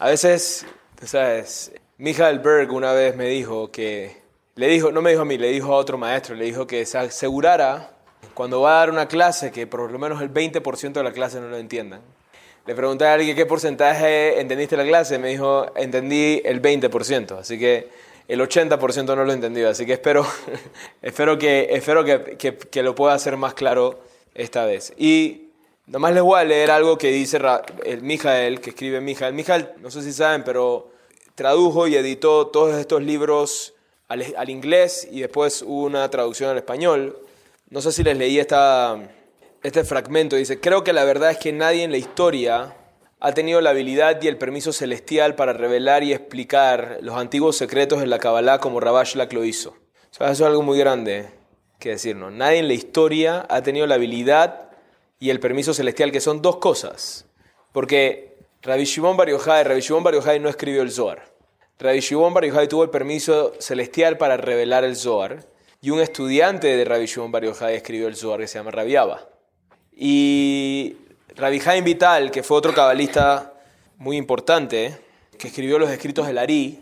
A veces, tú sabes, Michael Berg una vez me dijo que, le dijo, no me dijo a mí, le dijo a otro maestro, le dijo que se asegurara cuando va a dar una clase que por lo menos el 20% de la clase no lo entiendan. Le pregunté a alguien qué porcentaje entendiste la clase, me dijo, entendí el 20%, así que el 80% no lo he entendido, así que espero, espero, que, espero que, que, lo pueda hacer más claro esta vez. Y nomás les voy a leer algo que dice el Mijael, que escribe Mijael. Mijael, no sé si saben, pero tradujo y editó todos estos libros al, al inglés y después hubo una traducción al español. No sé si les leí esta, este fragmento. Dice, creo que la verdad es que nadie en la historia ha tenido la habilidad y el permiso celestial para revelar y explicar los antiguos secretos de la Kabbalah como Rabashlak lo hizo. eso es algo muy grande que decirnos. Nadie en la historia ha tenido la habilidad y el permiso celestial, que son dos cosas. Porque Rabbi Shimon Bar Yochai, Rabbi Shimon Bar Yochai no escribió el Zohar. Rabbi Shimon Bar Yochai tuvo el permiso celestial para revelar el Zohar. Y un estudiante de Rabbi Shimon Bar Yochai escribió el Zohar que se llama Rabiaba. Y Rabbi Haim Vital, que fue otro cabalista muy importante, que escribió los escritos del Ari,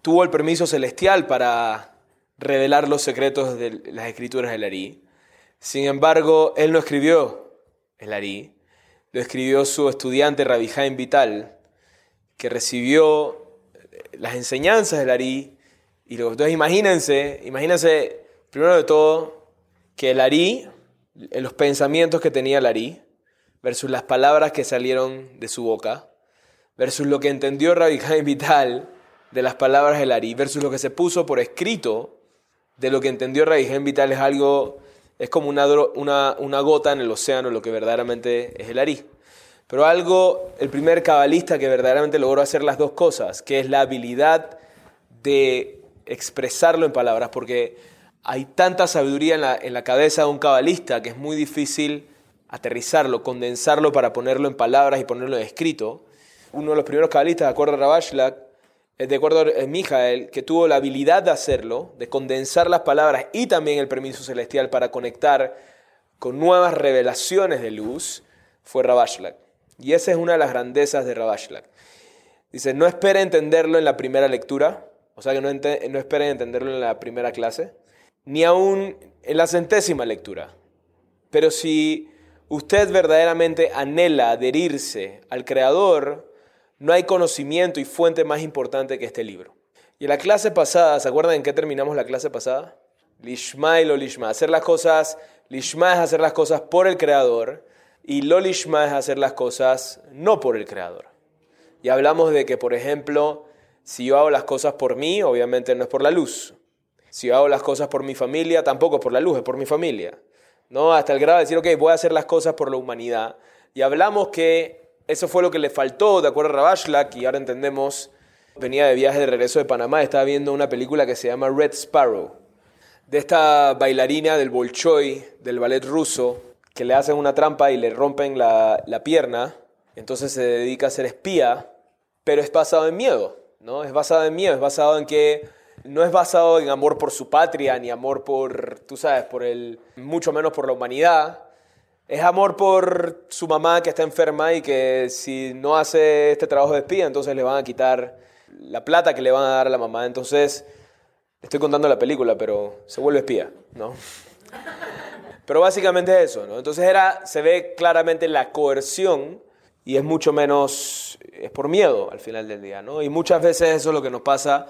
tuvo el permiso celestial para revelar los secretos de las escrituras del Ari. Sin embargo, él no escribió el Ari, lo escribió su estudiante Rabbi Haim Vital, que recibió las enseñanzas del Ari. Y luego, entonces imagínense, imagínense, primero de todo, que el Ari, los pensamientos que tenía el Ari, versus las palabras que salieron de su boca, versus lo que entendió Rabbi Haim Vital de las palabras del Ari, versus lo que se puso por escrito de lo que entendió Rabbi Haim Vital es algo, es como una, una, una gota en el océano, lo que verdaderamente es el Ari. Pero algo, el primer cabalista que verdaderamente logró hacer las dos cosas, que es la habilidad de expresarlo en palabras, porque hay tanta sabiduría en la, en la cabeza de un cabalista que es muy difícil aterrizarlo, condensarlo para ponerlo en palabras y ponerlo en escrito. Uno de los primeros cabalistas, de acuerdo a Rabashlak, de acuerdo a Mijael, que tuvo la habilidad de hacerlo, de condensar las palabras y también el permiso celestial para conectar con nuevas revelaciones de luz, fue Rabashlak. Y esa es una de las grandezas de Rabashlak. Dice, no espere entenderlo en la primera lectura, o sea que no, no esperen entenderlo en la primera clase, ni aún en la centésima lectura. Pero si usted verdaderamente anhela adherirse al Creador, no hay conocimiento y fuente más importante que este libro. Y en la clase pasada, ¿se acuerdan en qué terminamos la clase pasada? Lishma y lo lishma. Hacer las cosas, lishma es hacer las cosas por el Creador y lo lishma es hacer las cosas no por el Creador. Y hablamos de que, por ejemplo, si yo hago las cosas por mí, obviamente no es por la luz. Si yo hago las cosas por mi familia, tampoco es por la luz, es por mi familia. ¿no? Hasta el grado de decir, ok, voy a hacer las cosas por la humanidad. Y hablamos que eso fue lo que le faltó, de acuerdo a Rabashlak, y ahora entendemos, venía de viaje de regreso de Panamá, estaba viendo una película que se llama Red Sparrow, de esta bailarina del Bolshoi, del ballet ruso, que le hacen una trampa y le rompen la, la pierna, entonces se dedica a ser espía, pero es basado en miedo, ¿no? Es basado en miedo, es basado en que no es basado en amor por su patria, ni amor por, tú sabes, por el, mucho menos por la humanidad. Es amor por su mamá que está enferma y que si no hace este trabajo de espía, entonces le van a quitar la plata que le van a dar a la mamá. Entonces, estoy contando la película, pero se vuelve espía, ¿no? Pero básicamente es eso, ¿no? Entonces era, se ve claramente la coerción y es mucho menos, es por miedo al final del día, ¿no? Y muchas veces eso es lo que nos pasa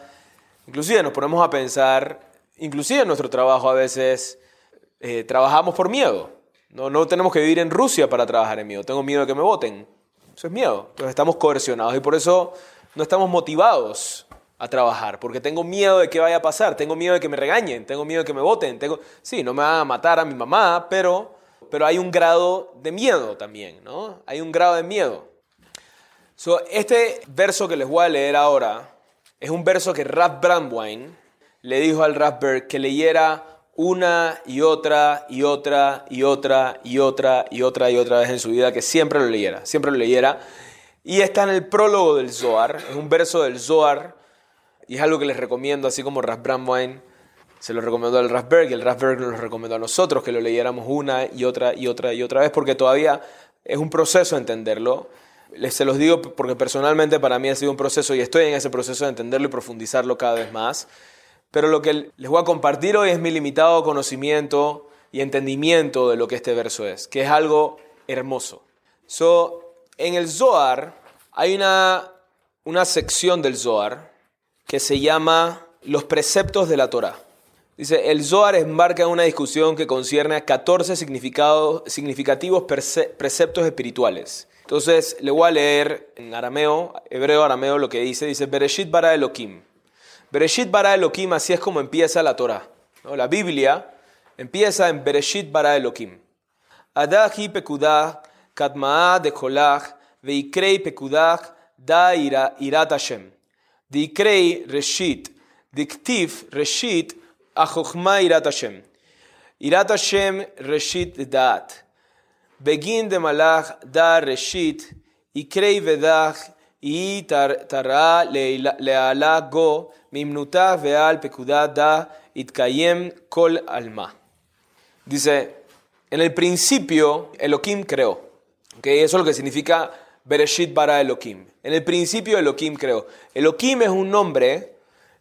Inclusive nos ponemos a pensar, inclusive en nuestro trabajo a veces eh, trabajamos por miedo. No, no tenemos que vivir en Rusia para trabajar en miedo. Tengo miedo de que me voten. Eso es miedo. Entonces estamos coercionados y por eso no estamos motivados a trabajar, porque tengo miedo de que vaya a pasar, tengo miedo de que me regañen, tengo miedo de que me voten, tengo... sí, no me van a matar a mi mamá, pero, pero hay un grado de miedo también, ¿no? Hay un grado de miedo. So, este verso que les voy a leer ahora es un verso que Ralph Brandwein le dijo al Berg que leyera una y otra y otra y otra y otra y otra y otra vez en su vida, que siempre lo leyera, siempre lo leyera. Y está en el prólogo del Zohar, es un verso del Zohar, y es algo que les recomiendo, así como Ralph Brandwein se lo recomendó al Berg y el Berg nos lo recomendó a nosotros, que lo leyéramos una y otra y otra y otra vez, porque todavía es un proceso entenderlo. Les se los digo porque personalmente para mí ha sido un proceso y estoy en ese proceso de entenderlo y profundizarlo cada vez más. Pero lo que les voy a compartir hoy es mi limitado conocimiento y entendimiento de lo que este verso es, que es algo hermoso. So, en el Zohar hay una, una sección del Zohar que se llama los preceptos de la Torah. Dice, el Zohar embarca una discusión que concierne a 14 significativos preceptos espirituales. Entonces, le voy a leer en arameo, hebreo arameo, lo que dice. Dice, Bereshit bara Elohim. Bereshit bara Elohim, así es como empieza la Torah. La Biblia empieza en Bereshit bara Elohim. Adahi pekudah, katmaa de kolach, veikrei pekudah, da irat Hashem. Dikrei reshit, diktiv reshit, Achochma irat Hashem. Irat Hashem reshit daat. Begin de malach da reshit. Ikrei vedach. Y tara leala go. Mimnuta veal pekuda da. Itkayem kol alma. Dice, en el principio Elohim creó. Okay, eso es lo que significa Bereshit bara Elohim. En el principio Elohim creó. Elohim es un nombre,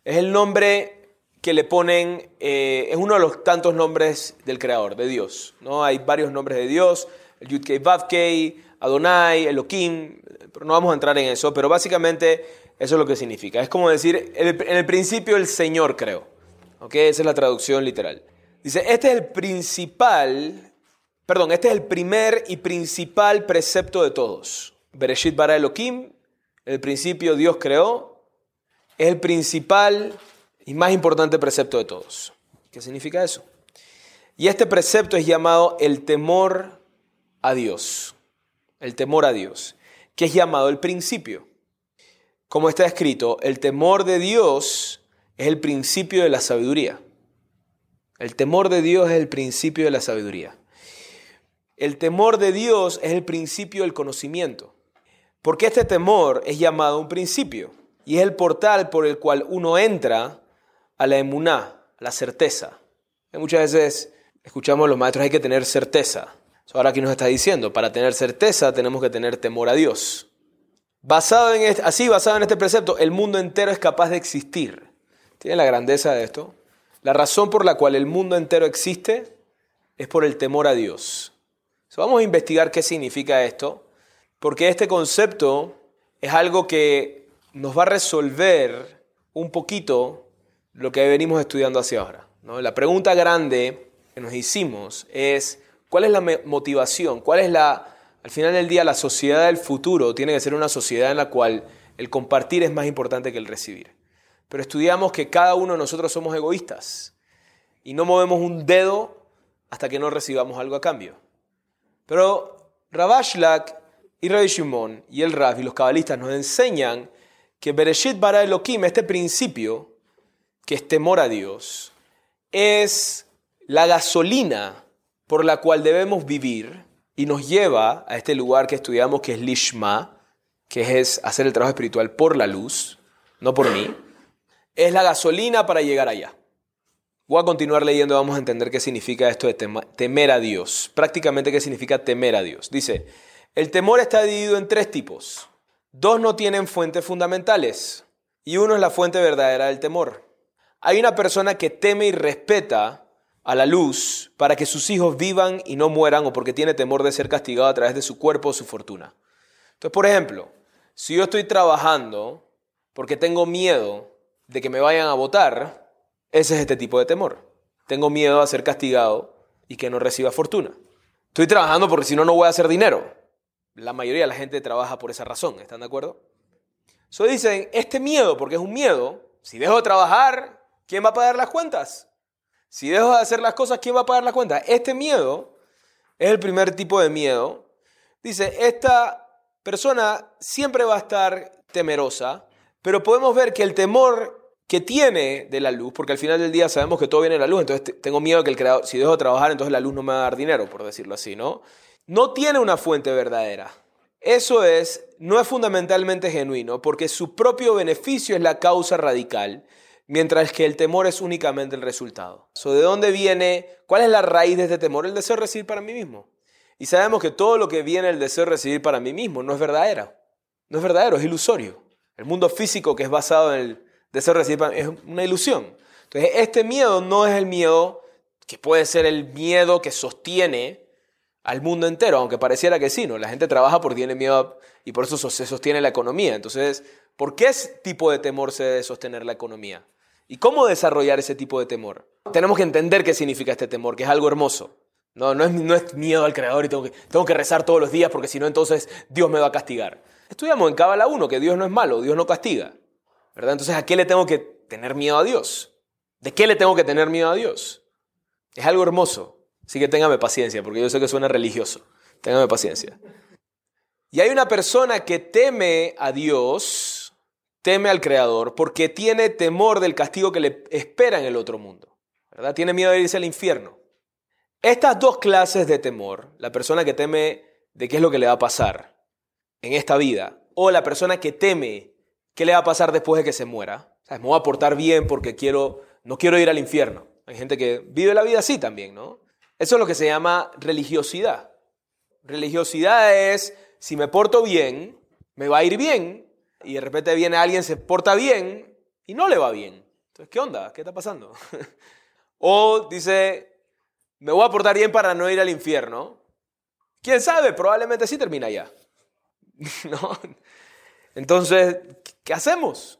es el nombre que le ponen, eh, es uno de los tantos nombres del Creador, de Dios. ¿no? Hay varios nombres de Dios, el Yudkei Vavkei, Adonai, Elohim, pero no vamos a entrar en eso, pero básicamente eso es lo que significa. Es como decir, en el principio el Señor creó. ¿okay? Esa es la traducción literal. Dice, este es el principal, perdón, este es el primer y principal precepto de todos. Bereshit bara Elohim, el principio Dios creó, es el principal y más importante precepto de todos. ¿Qué significa eso? Y este precepto es llamado el temor a Dios. El temor a Dios, que es llamado el principio. Como está escrito, el temor de Dios es el principio de la sabiduría. El temor de Dios es el principio de la sabiduría. El temor de Dios es el principio del conocimiento. Porque este temor es llamado un principio y es el portal por el cual uno entra a la emuná, la certeza. muchas veces escuchamos a los maestros, hay que tener certeza. Ahora aquí nos está diciendo, para tener certeza tenemos que tener temor a Dios. Basado en este, así, basado en este precepto, el mundo entero es capaz de existir. ¿Tiene la grandeza de esto? La razón por la cual el mundo entero existe es por el temor a Dios. vamos a investigar qué significa esto, porque este concepto es algo que nos va a resolver un poquito lo que venimos estudiando hacia ahora. La pregunta grande que nos hicimos es, ¿cuál es la motivación? ¿Cuál es la, al final del día, la sociedad del futuro? Tiene que ser una sociedad en la cual el compartir es más importante que el recibir. Pero estudiamos que cada uno de nosotros somos egoístas y no movemos un dedo hasta que no recibamos algo a cambio. Pero Rabashlak y Rabbi Shimon y el Rab y los cabalistas nos enseñan que Bereshit bara Elohim, este principio, que es temor a Dios, es la gasolina por la cual debemos vivir y nos lleva a este lugar que estudiamos que es Lishma, que es hacer el trabajo espiritual por la luz, no por mí. Es la gasolina para llegar allá. Voy a continuar leyendo, vamos a entender qué significa esto de temer a Dios. Prácticamente qué significa temer a Dios. Dice, el temor está dividido en tres tipos. Dos no tienen fuentes fundamentales y uno es la fuente verdadera del temor. Hay una persona que teme y respeta a la luz para que sus hijos vivan y no mueran o porque tiene temor de ser castigado a través de su cuerpo o su fortuna. Entonces, por ejemplo, si yo estoy trabajando porque tengo miedo de que me vayan a votar, ese es este tipo de temor. Tengo miedo a ser castigado y que no reciba fortuna. Estoy trabajando porque si no, no voy a hacer dinero. La mayoría de la gente trabaja por esa razón, ¿están de acuerdo? Eso dicen, este miedo, porque es un miedo, si dejo de trabajar, ¿quién va a pagar las cuentas? Si dejo de hacer las cosas, ¿quién va a pagar las cuentas? Este miedo es el primer tipo de miedo. Dice, esta persona siempre va a estar temerosa, pero podemos ver que el temor que tiene de la luz, porque al final del día sabemos que todo viene de la luz, entonces tengo miedo que el creador, si dejo de trabajar, entonces la luz no me va a dar dinero, por decirlo así, ¿no? No tiene una fuente verdadera. Eso es, no es fundamentalmente genuino, porque su propio beneficio es la causa radical mientras que el temor es únicamente el resultado. ¿De dónde viene? ¿Cuál es la raíz de este temor? El deseo de recibir para mí mismo. Y sabemos que todo lo que viene del deseo de recibir para mí mismo no es verdadero. No es verdadero, es ilusorio. El mundo físico que es basado en el deseo de recibir es una ilusión. Entonces, este miedo no es el miedo que puede ser el miedo que sostiene al mundo entero, aunque pareciera que sí, ¿no? La gente trabaja porque tiene miedo y por eso se sostiene la economía. Entonces, ¿por qué tipo de temor se debe sostener la economía? ¿Y cómo desarrollar ese tipo de temor? Tenemos que entender qué significa este temor, que es algo hermoso. No, es, miedo al Creador y tengo que, tengo que rezar todos los días porque si no entonces Dios me va a castigar. Estudiamos en Cábala 1 que Dios no es malo, Dios no castiga. ¿verdad? Entonces, ¿a qué le tengo que tener miedo a Dios? ¿De qué le tengo que tener miedo a Dios? Es algo hermoso. Así que téngame paciencia, porque yo sé que suena religioso. Téngame paciencia. Y hay una persona que teme a Dios, teme al Creador, porque tiene temor del castigo que le espera en el otro mundo. ¿verdad? Tiene miedo de irse al infierno. Estas dos clases de temor, la persona que teme de qué es lo que le va a pasar en esta vida, o la persona que teme qué le va a pasar después de que se muera. O me voy a portar bien porque quiero, no quiero ir al infierno. Hay gente que vive la vida así también, ¿no? Eso es lo que se llama religiosidad. Religiosidad es, si me porto bien, me va a ir bien, y de repente viene alguien, se porta bien y no le va bien. Entonces, ¿qué onda? ¿Qué está pasando? o dice, me voy a portar bien para no ir al infierno. ¿Quién sabe? Probablemente sí termina ya. ¿No? Entonces, ¿qué hacemos?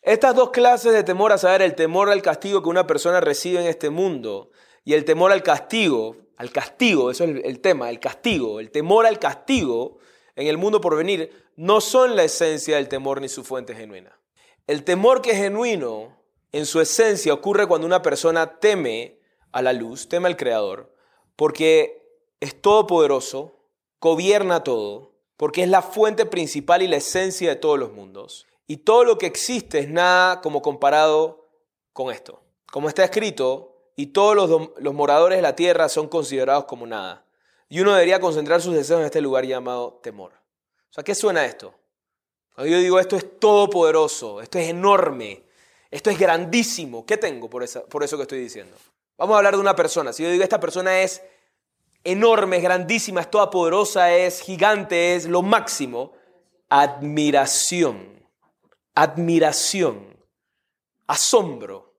Estas dos clases de temor a saber, el temor al castigo que una persona recibe en este mundo y el temor al castigo, al castigo, eso es el, tema, el castigo, el temor al castigo en el mundo por venir, no son la esencia del temor ni su fuente genuina. El temor que es genuino en su esencia ocurre cuando una persona teme a la luz, teme al Creador, porque es todopoderoso, gobierna todo, porque es la fuente principal y la esencia de todos los mundos. Y todo lo que existe es nada como comparado con esto. Como está escrito, y todos los, moradores de la tierra son considerados como nada. Y uno debería concentrar sus deseos en este lugar llamado temor. O ¿qué suena esto? Cuando yo digo esto es todopoderoso, esto es enorme, esto es grandísimo, ¿qué tengo por, por eso que estoy diciendo? Vamos a hablar de una persona. Si yo digo esta persona es enorme, es grandísima, es toda poderosa, es gigante, es lo máximo. Admiración, admiración, asombro,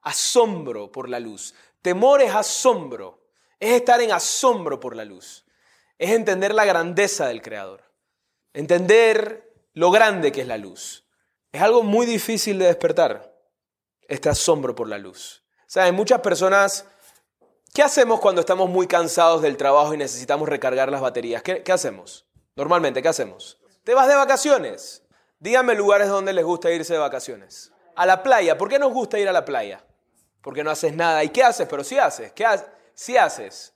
asombro por la luz. Temor es asombro, es estar en asombro por la luz, es entender la grandeza del Creador, entender lo grande que es la luz. Es algo muy difícil de despertar, este asombro por la luz. ¿Saben? Muchas personas ¿Qué hacemos cuando estamos muy cansados del trabajo y necesitamos recargar las baterías? ¿Qué, hacemos? Normalmente, ¿qué hacemos? Te vas de vacaciones. Díganme lugares donde les gusta irse de vacaciones. A la playa. ¿Por qué nos gusta ir a la playa? Porque no haces nada. ¿Y qué haces? Pero sí haces. ¿Qué haces? Sí haces.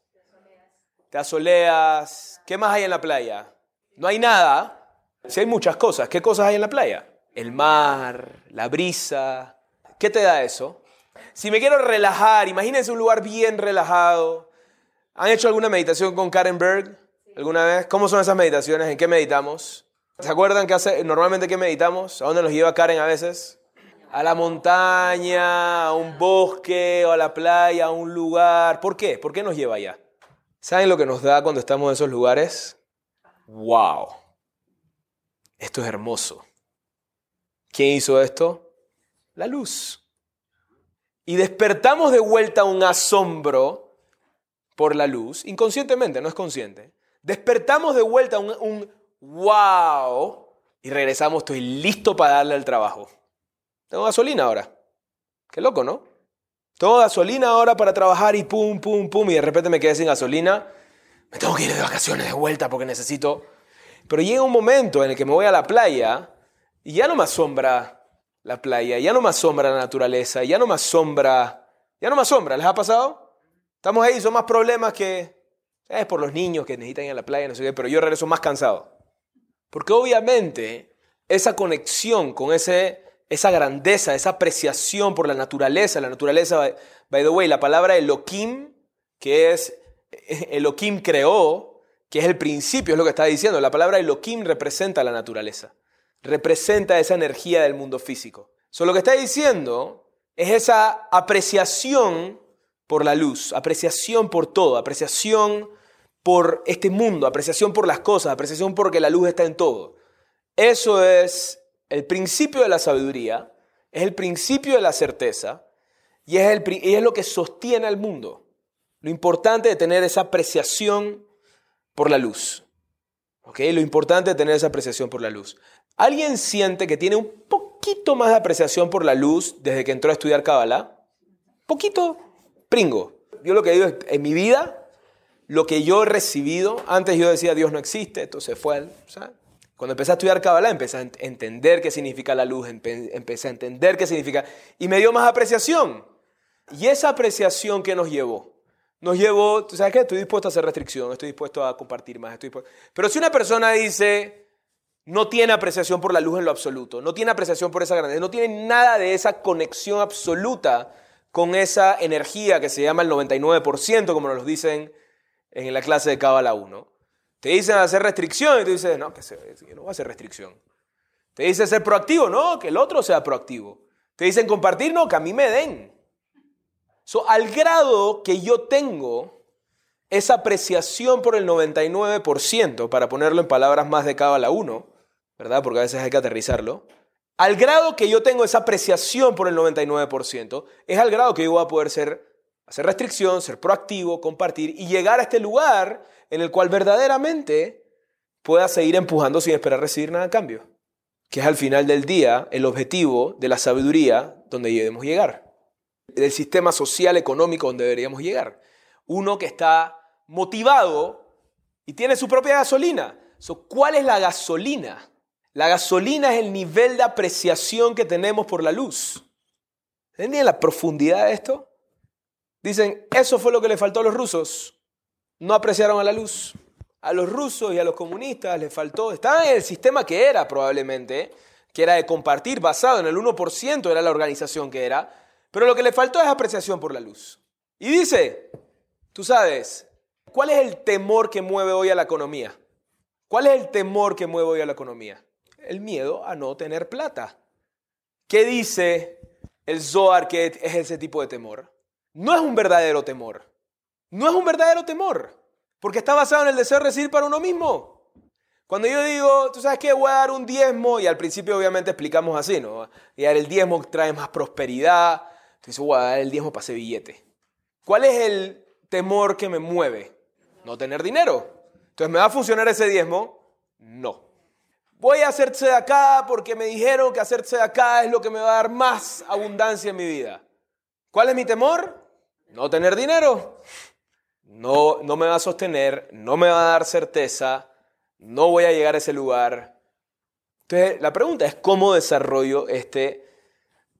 Te asoleas. ¿Qué más hay en la playa? No hay nada. Sí hay muchas cosas. ¿Qué cosas hay en la playa? El mar, la brisa. ¿Qué te da eso? Si me quiero relajar, imagínense un lugar bien relajado. ¿Han hecho alguna meditación con Karen Berg alguna vez? ¿Cómo son esas meditaciones? ¿En qué meditamos? ¿Se acuerdan que hace, normalmente qué meditamos? ¿A dónde nos lleva Karen a veces? A la montaña, a un bosque, o a la playa, a un lugar. ¿Por qué? ¿Por qué nos lleva allá? ¿Saben lo que nos da cuando estamos en esos lugares? ¡Wow! Esto es hermoso. ¿Quién hizo esto? La luz y despertamos de vuelta un asombro por la luz, inconscientemente, no es consciente, despertamos de vuelta un, un wow y regresamos, estoy listo para darle al trabajo. Tengo gasolina ahora. Qué loco, ¿no? Tengo gasolina ahora para trabajar y pum, pum, pum, y de repente me quedé sin gasolina. Me tengo que ir de vacaciones de vuelta porque necesito... Pero llega un momento en el que me voy a la playa y ya no me asombra la playa, ya no me asombra la naturaleza, ya no me asombra, ya no me asombra, ¿les ha pasado? Estamos ahí, son más problemas que es por los niños que necesitan ir a la playa, no sé qué, pero yo regreso más cansado. Porque obviamente esa conexión con ese, esa grandeza, esa apreciación por la naturaleza, la naturaleza, by the way, la palabra Elohim, que es Elohim creó, que es el principio, es lo que está diciendo, la palabra Elohim representa la naturaleza representa esa energía del mundo físico. So, lo que está diciendo es esa apreciación por la luz, apreciación por todo, apreciación por este mundo, apreciación por las cosas, apreciación porque la luz está en todo. Eso es el principio de la sabiduría, es el principio de la certeza y es, el, y es lo que sostiene al mundo. Lo importante de tener esa apreciación por la luz. ¿Ok? Lo importante de tener esa apreciación por la luz. ¿Alguien siente que tiene un poquito más de apreciación por la luz desde que entró a estudiar Kabbalah? Poquito pringo. Yo lo que digo es, en mi vida, lo que yo he recibido, antes yo decía Dios no existe, entonces fue, cuando empecé a estudiar Kabbalah, empecé a entender qué significa la luz, empecé a entender qué significa, y me dio más apreciación. Y esa apreciación que nos llevó, nos llevó, ¿tú sabes qué? Estoy dispuesto a hacer restricción, estoy dispuesto a compartir más, estoy Pero si una persona dice, no tiene apreciación por la luz en lo absoluto, no tiene apreciación por esa grandeza, no tiene nada de esa conexión absoluta con esa energía que se llama el 99%, como nos lo dicen en la clase de Cábala 1. Te dicen hacer restricción y tú dices, no, que no voy a hacer restricción. Te dicen ser proactivo, no, que el otro sea proactivo. Te dicen compartir, no, que a mí me den. So, al grado que yo tengo esa apreciación por el 99%, para ponerlo en palabras más de Cábala 1, ¿verdad? Porque a veces hay que aterrizarlo. Al grado que yo tengo esa apreciación por el 99%, es al grado que yo voy a poder ser, hacer restricción, ser proactivo, compartir y llegar a este lugar en el cual verdaderamente pueda seguir empujando sin esperar recibir nada a cambio. Que es al final del día el objetivo de la sabiduría donde debemos llegar del sistema social económico donde deberíamos llegar. Uno que está motivado y tiene su propia gasolina. ¿Cuál es la gasolina? La gasolina es el nivel de apreciación que tenemos por la luz. ¿Entienden la profundidad de esto? Dicen, eso fue lo que le faltó a los rusos. No apreciaron a la luz. A los rusos y a los comunistas les faltó, estaban en el sistema que era probablemente, que era de compartir, basado en el 1%, era la organización que era, pero lo que le faltó es apreciación por la luz. Y dice, tú sabes, ¿cuál es el temor que mueve hoy a la economía? ¿Cuál es el temor que mueve hoy a la economía? El miedo a no tener plata. ¿Qué dice el Zohar que es ese tipo de temor? No es un verdadero temor. No es un verdadero temor. Porque está basado en el deseo de recibir para uno mismo. Cuando yo digo, tú sabes que voy a dar un diezmo, y al principio obviamente explicamos así, ¿no? Y dar el diezmo trae más prosperidad, Dice, voy a dar el diezmo para ese billete. ¿Cuál es el temor que me mueve? No tener dinero. Entonces, ¿me va a funcionar ese diezmo? No. Voy a hacerse de acá porque me dijeron que hacerse de acá es lo que me va a dar más abundancia en mi vida. ¿Cuál es mi temor? No tener dinero. No, no me va a sostener, no me va a dar certeza, no voy a llegar a ese lugar. Entonces, la pregunta es cómo desarrollo este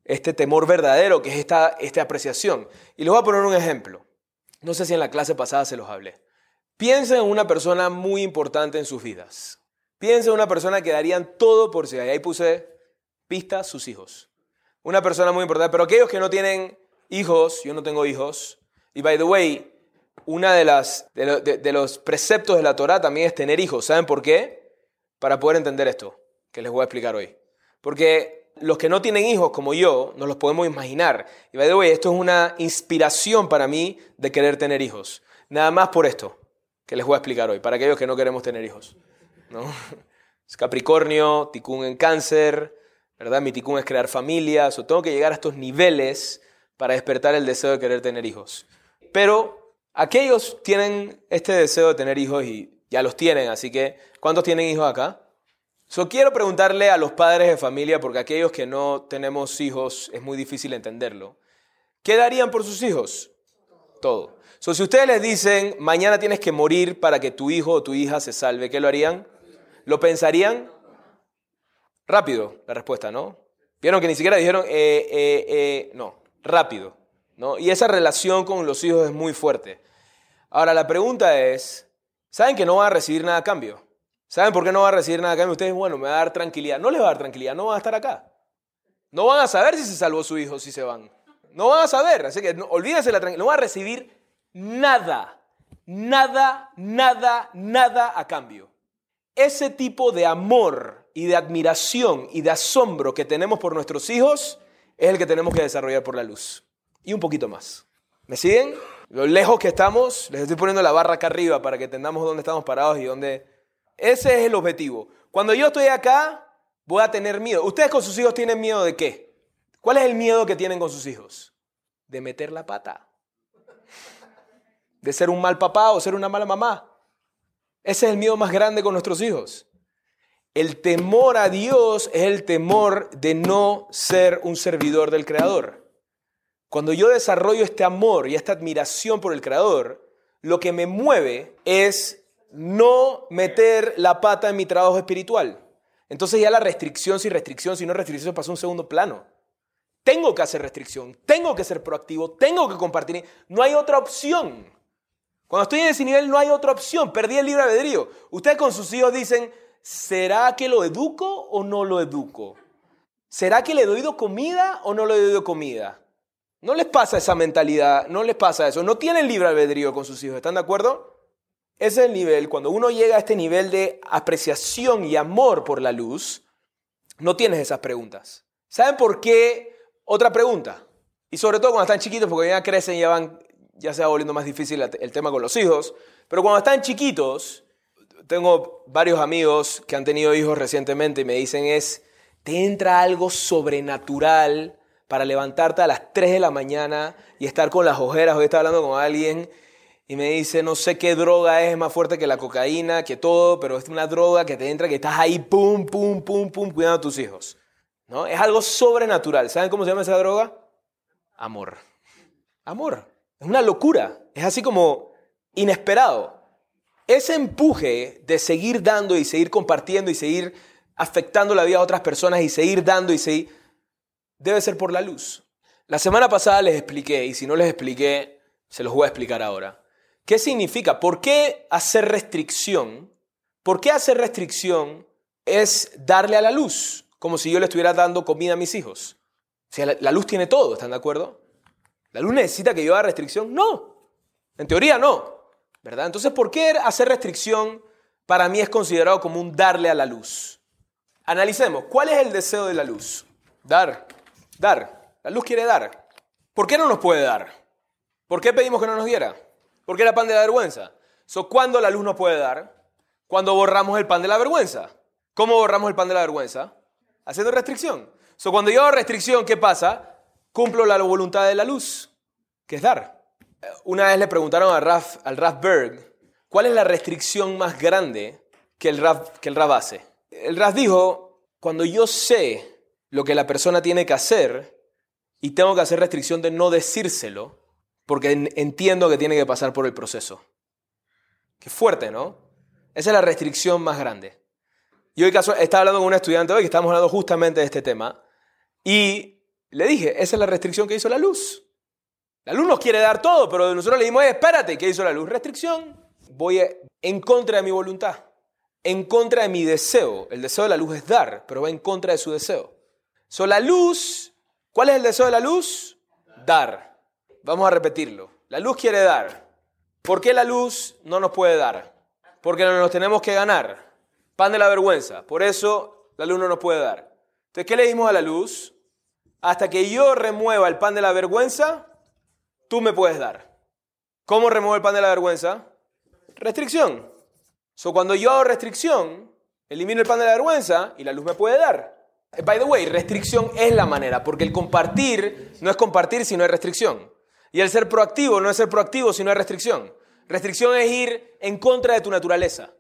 este temor verdadero, que es esta, esta apreciación. Y les voy a poner un ejemplo. No sé si en la clase pasada se los hablé. Piensen en una persona muy importante en sus vidas. Piensen en una persona que darían todo por si ahí puse pistas, sus hijos. Una persona muy importante, pero aquellos que no tienen hijos, yo no tengo hijos, y by the way, una de, las, de, de los preceptos de la Torah también es tener hijos. ¿Saben por qué? Para poder entender esto, que les voy a explicar hoy. Porque los que no tienen hijos como yo, nos los podemos imaginar. Y by the way, esto es una inspiración para mí de querer tener hijos. Nada más por esto, que les voy a explicar hoy, para aquellos que no queremos tener hijos. ¿no? Es Capricornio, Ticún en cáncer, ¿verdad? Mi Ticún es crear familias, o tengo que llegar a estos niveles para despertar el deseo de querer tener hijos. Pero aquellos tienen este deseo de tener hijos y ya los tienen, así que ¿cuántos tienen hijos acá? So, quiero preguntarle a los padres de familia, porque aquellos que no tenemos hijos es muy difícil entenderlo. ¿Qué darían por sus hijos? Todo. So, si ustedes les dicen, mañana tienes que morir para que tu hijo o tu hija se salve, ¿qué lo harían? ¿Lo pensarían? Rápido, la respuesta, ¿no? Vieron que ni siquiera dijeron, eh, eh, eh, no, rápido. ¿no? Y esa relación con los hijos es muy fuerte. Ahora, la pregunta es, ¿saben que no van a recibir nada a cambio? ¿Saben por qué no va a recibir nada acá? Ustedes, bueno, me va a dar tranquilidad. No les va a dar tranquilidad, no van a estar acá. No van a saber si se salvó su hijo, si se van. No van a saber, así que no, olvídense la tranquilidad. No van a recibir nada, nada, nada, nada a cambio. Ese tipo de amor y de admiración y de asombro que tenemos por nuestros hijos es el que tenemos que desarrollar por la luz. Y un poquito más. ¿Me siguen? Lo lejos que estamos, les estoy poniendo la barra acá arriba para que entendamos dónde estamos parados y dónde ese es el objetivo. Cuando yo estoy acá, Voy a tener miedo. ¿Ustedes con sus hijos tienen miedo de qué? ¿Cuál es el miedo que tienen con sus hijos? De meter la pata. De ser un mal papá o ser una mala mamá. Ese es el miedo más grande con nuestros hijos. El temor a Dios es el temor de no ser un servidor del Creador. Cuando yo desarrollo este amor y esta admiración por el Creador, lo que me mueve es no meter la pata en mi trabajo espiritual. Entonces ya la restricción, si restricción, si no restricción, pasa a un segundo plano. Tengo que hacer restricción, tengo que ser proactivo, tengo que compartir. No hay otra opción. Cuando estoy en ese nivel no hay otra opción. Perdí el libre albedrío. Ustedes con sus hijos dicen, ¿será que lo educo o no lo educo? ¿Será que le doy comida o no le doy comida? No les pasa esa mentalidad, no les pasa eso. No tienen libre albedrío con sus hijos, ¿están de acuerdo? Ese es el nivel, cuando uno llega a este nivel de apreciación y amor por la luz, no tienes esas preguntas. ¿Saben por qué? Otra pregunta. Y sobre todo cuando están chiquitos, porque ya crecen ya ya se va volviendo más difícil el tema con los hijos. Pero cuando están chiquitos, tengo varios amigos que han tenido hijos recientemente y me dicen es, te entra algo sobrenatural para levantarte a las 3 de la mañana y estar con las ojeras. Hoy estaba hablando con alguien y me dice, no sé qué droga es más fuerte que la cocaína, que todo, pero es una droga que te entra, que estás ahí, pum, pum, pum, pum, cuidando a tus hijos. ¿No? Es algo sobrenatural. ¿Saben cómo se llama esa droga? Amor. Amor. Es una locura. Es así como inesperado. Ese empuje de seguir dando y seguir compartiendo y seguir afectando la vida a otras personas y seguir dando y seguir debe ser por la luz. La semana pasada les expliqué, y si no les expliqué, se los voy a explicar ahora. ¿Qué significa? ¿Por qué hacer restricción? ¿Por qué hacer restricción es darle a la luz? Como si yo le estuviera dando comida a mis hijos. O sea, la, luz tiene todo, ¿están de acuerdo? ¿La luz necesita que yo haga restricción? No. En teoría no. ¿Verdad? Entonces, ¿por qué hacer restricción para mí es considerado como un darle a la luz? Analicemos, ¿cuál es el deseo de la luz? Dar. Dar. La luz quiere dar. ¿Por qué no nos puede dar? ¿Por qué pedimos que no nos diera? Porque era pan de la vergüenza. So, ¿Cuándo la luz nos puede dar? Cuando borramos el pan de la vergüenza. ¿Cómo borramos el pan de la vergüenza? Haciendo restricción. So, cuando yo hago restricción, ¿qué pasa? Cumplo la voluntad de la luz, que es dar. Una vez le preguntaron a Raf, al Raf Berg, ¿cuál es la restricción más grande que el Raf, que el Raf hace? El Raf dijo, cuando yo sé lo que la persona tiene que hacer y tengo que hacer restricción de no decírselo porque entiendo que tiene que pasar por el proceso. Qué fuerte, ¿no? Esa es la restricción más grande. Yo hoy caso, estaba hablando con un estudiante hoy que estábamos hablando justamente de este tema y le dije, esa es la restricción que hizo la luz. La luz nos quiere dar todo, pero nosotros le dijimos, espérate, ¿qué hizo la luz? Restricción. Voy en contra de mi voluntad, en contra de mi deseo. El deseo de la luz es dar, pero va en contra de su deseo. So, la luz, ¿cuál es el deseo de la luz? Dar. Vamos a repetirlo. La luz quiere dar. ¿Por qué la luz no nos puede dar? Porque no nos tenemos que ganar. Pan de la vergüenza. Por eso la luz no nos puede dar. Entonces, ¿qué le dimos a la luz? Hasta que yo remueva el pan de la vergüenza, tú me puedes dar. ¿Cómo remuevo el pan de la vergüenza? Restricción. So, cuando yo hago restricción, elimino el pan de la vergüenza y la luz me puede dar. By the way, restricción es la manera, porque el compartir no es compartir si no hay restricción. Y el ser proactivo no es ser proactivo si no hay restricción. Restricción es ir en contra de tu naturaleza,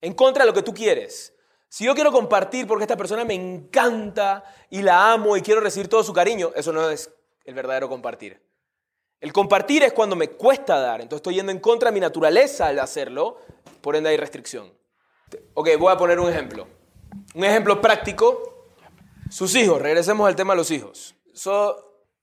en contra de lo que tú quieres. Si yo quiero compartir porque esta persona me encanta y la amo y quiero recibir todo su cariño, eso no es el verdadero compartir. El compartir es cuando me cuesta dar, entonces estoy yendo en contra de mi naturaleza al hacerlo, por ende hay restricción. Ok, voy a poner un ejemplo. Un ejemplo práctico sus hijos, regresemos al tema de los hijos.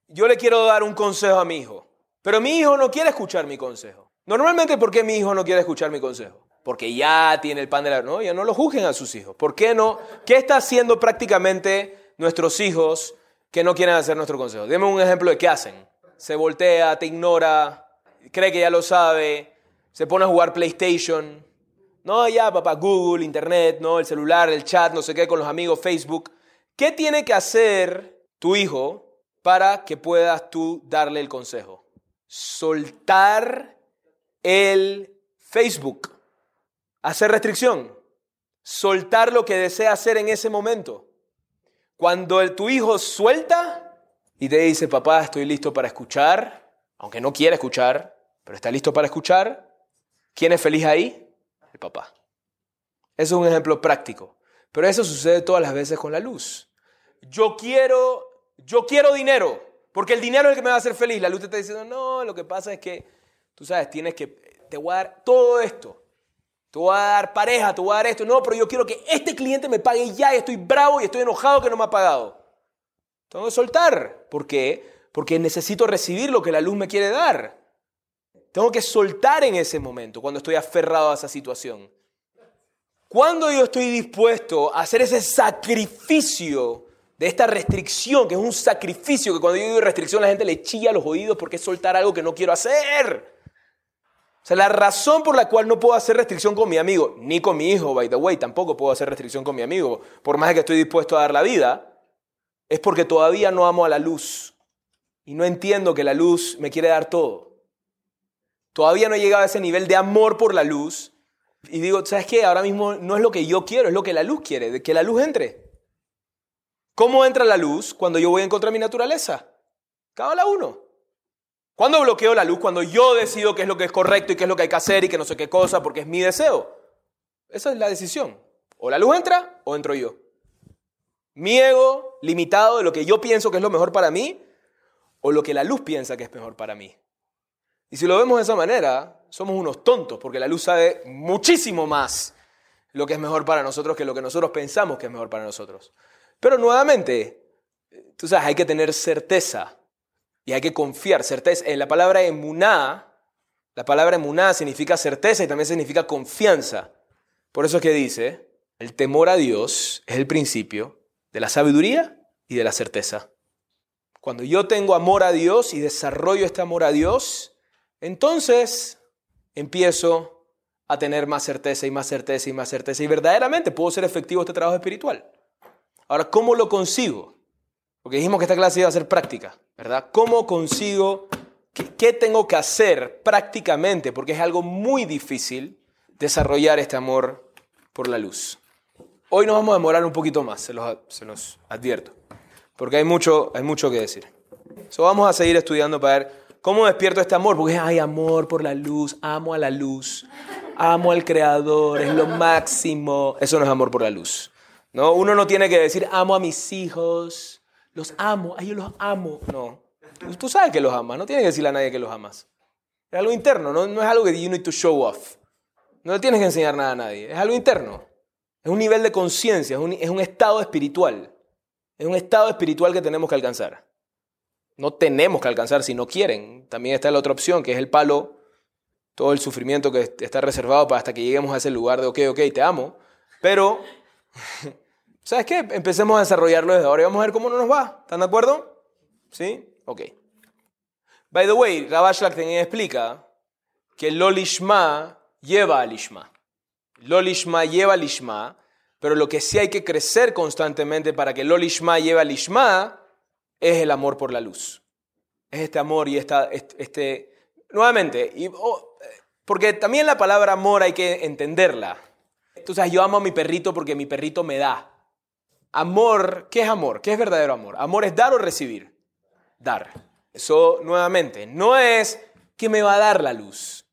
yo le quiero dar un consejo a mi hijo, pero mi hijo no quiere escuchar mi consejo. Normalmente, ¿por qué mi hijo no quiere escuchar mi consejo? Porque ya tiene el pan de la... No, ya no lo juzguen a sus hijos. ¿Por qué no? ¿Qué está haciendo prácticamente nuestros hijos que no quieren hacer nuestro consejo? Deme un ejemplo de qué hacen. Se voltea, te ignora, cree que ya lo sabe, se pone a jugar PlayStation. No, ya, papá, Google, Internet, no, el celular, el chat, no sé qué, con los amigos, Facebook. ¿Qué tiene que hacer tu hijo para que puedas tú darle el consejo? Soltar el Facebook. Hacer restricción. Soltar lo que desea hacer en ese momento. Cuando tu hijo suelta y te dice, papá, estoy listo para escuchar, aunque no quiera escuchar, pero está listo para escuchar, ¿quién es feliz ahí? El papá. Eso es un ejemplo práctico. Pero eso sucede todas las veces con la luz. Yo quiero, yo quiero dinero, porque el dinero es el que me va a hacer feliz. La luz te está diciendo, no, lo que pasa es que, tú sabes, tienes que, te voy a dar todo esto. Te voy a dar pareja, te voy a dar esto. No, pero yo quiero que este cliente me pague ya y estoy bravo y estoy enojado que no me ha pagado. Tengo que soltar. ¿Por qué? Porque necesito recibir lo que la luz me quiere dar. Tengo que soltar en ese momento, cuando estoy aferrado a esa situación. Cuando yo estoy dispuesto a hacer ese sacrificio de esta restricción, que es un sacrificio, que cuando yo digo restricción la gente le chilla los oídos porque es soltar algo que no quiero hacer. O sea, la razón por la cual no puedo hacer restricción con mi amigo, ni con mi hijo, by the way, tampoco puedo hacer restricción con mi amigo, por más que estoy dispuesto a dar la vida, es porque todavía no amo a la luz y no entiendo que la luz me quiere dar todo. Todavía no he llegado a ese nivel de amor por la luz y digo, ¿sabes qué? Ahora mismo no es lo que yo quiero, es lo que la luz quiere, que la luz entre. ¿Cómo entra la luz cuando yo voy en contra de mi naturaleza? Cada uno. ¿Cuándo bloqueo la luz? Cuando yo decido qué es lo que es correcto y qué es lo que hay que hacer y que no sé qué cosa, porque es mi deseo. Esa es la decisión. O la luz entra o entro yo. Mi ego limitado de lo que yo pienso que es lo mejor para mí o lo que la luz piensa que es mejor para mí. Y si lo vemos de esa manera, somos unos tontos, porque la luz sabe muchísimo más lo que es mejor para nosotros que lo que nosotros pensamos que es mejor para nosotros. Pero nuevamente, tú sabes, hay que tener certeza y hay que confiar. Certeza. En la palabra emuná, la palabra emuná significa certeza y también significa confianza. Por eso es que dice, el temor a Dios es el principio de la sabiduría y de la certeza. Cuando yo tengo amor a Dios y desarrollo este amor a Dios, entonces empiezo a tener más certeza y más certeza y más certeza y verdaderamente puedo ser efectivo este trabajo espiritual. Ahora, ¿cómo lo consigo? Porque dijimos que esta clase iba a ser práctica, ¿verdad? ¿Cómo consigo? ¿Qué, tengo que hacer prácticamente? Porque es algo muy difícil desarrollar este amor por la luz. Hoy nos vamos a demorar un poquito más, se los, advierto, porque hay mucho, hay mucho que decir. So, vamos a seguir estudiando para ver cómo despierto este amor, porque hay amor por la luz, amo a la luz, amo al Creador, es lo máximo. Eso no es amor por la luz. ¿no? Uno no tiene que decir, amo a mis hijos, los amo, ay, yo los amo. No, tú sabes que los amas, no tienes que decirle a nadie que los amas. Es algo interno, no, no es algo que you need to show off. No le tienes que enseñar nada a nadie, es algo interno. Es un nivel de conciencia, es un, es un estado espiritual. Es un estado espiritual que tenemos que alcanzar. No tenemos que alcanzar si no quieren. También está la otra opción, que es el palo, todo el sufrimiento que está reservado para hasta que lleguemos a ese lugar de, ok, ok, te amo. Pero ¿Sabes qué? Empecemos a desarrollarlo desde ahora y vamos a ver cómo nos va. ¿Están de acuerdo? ¿Sí? Ok. By the way, Rabashlak también explica que Lolishma lleva al Ishma. Lolishma lleva al Ishma, pero lo que sí hay que crecer constantemente para que Lolishma lleve al Ishma es el amor por la luz. Es este amor y esta, este, nuevamente, oh, porque también la palabra amor hay que entenderla. Sabes, yo amo a mi perrito porque mi perrito me da. Amor, ¿qué es amor? ¿Qué es verdadero amor? Amor es dar o recibir. Dar. Eso, nuevamente, no es que me va a dar la luz.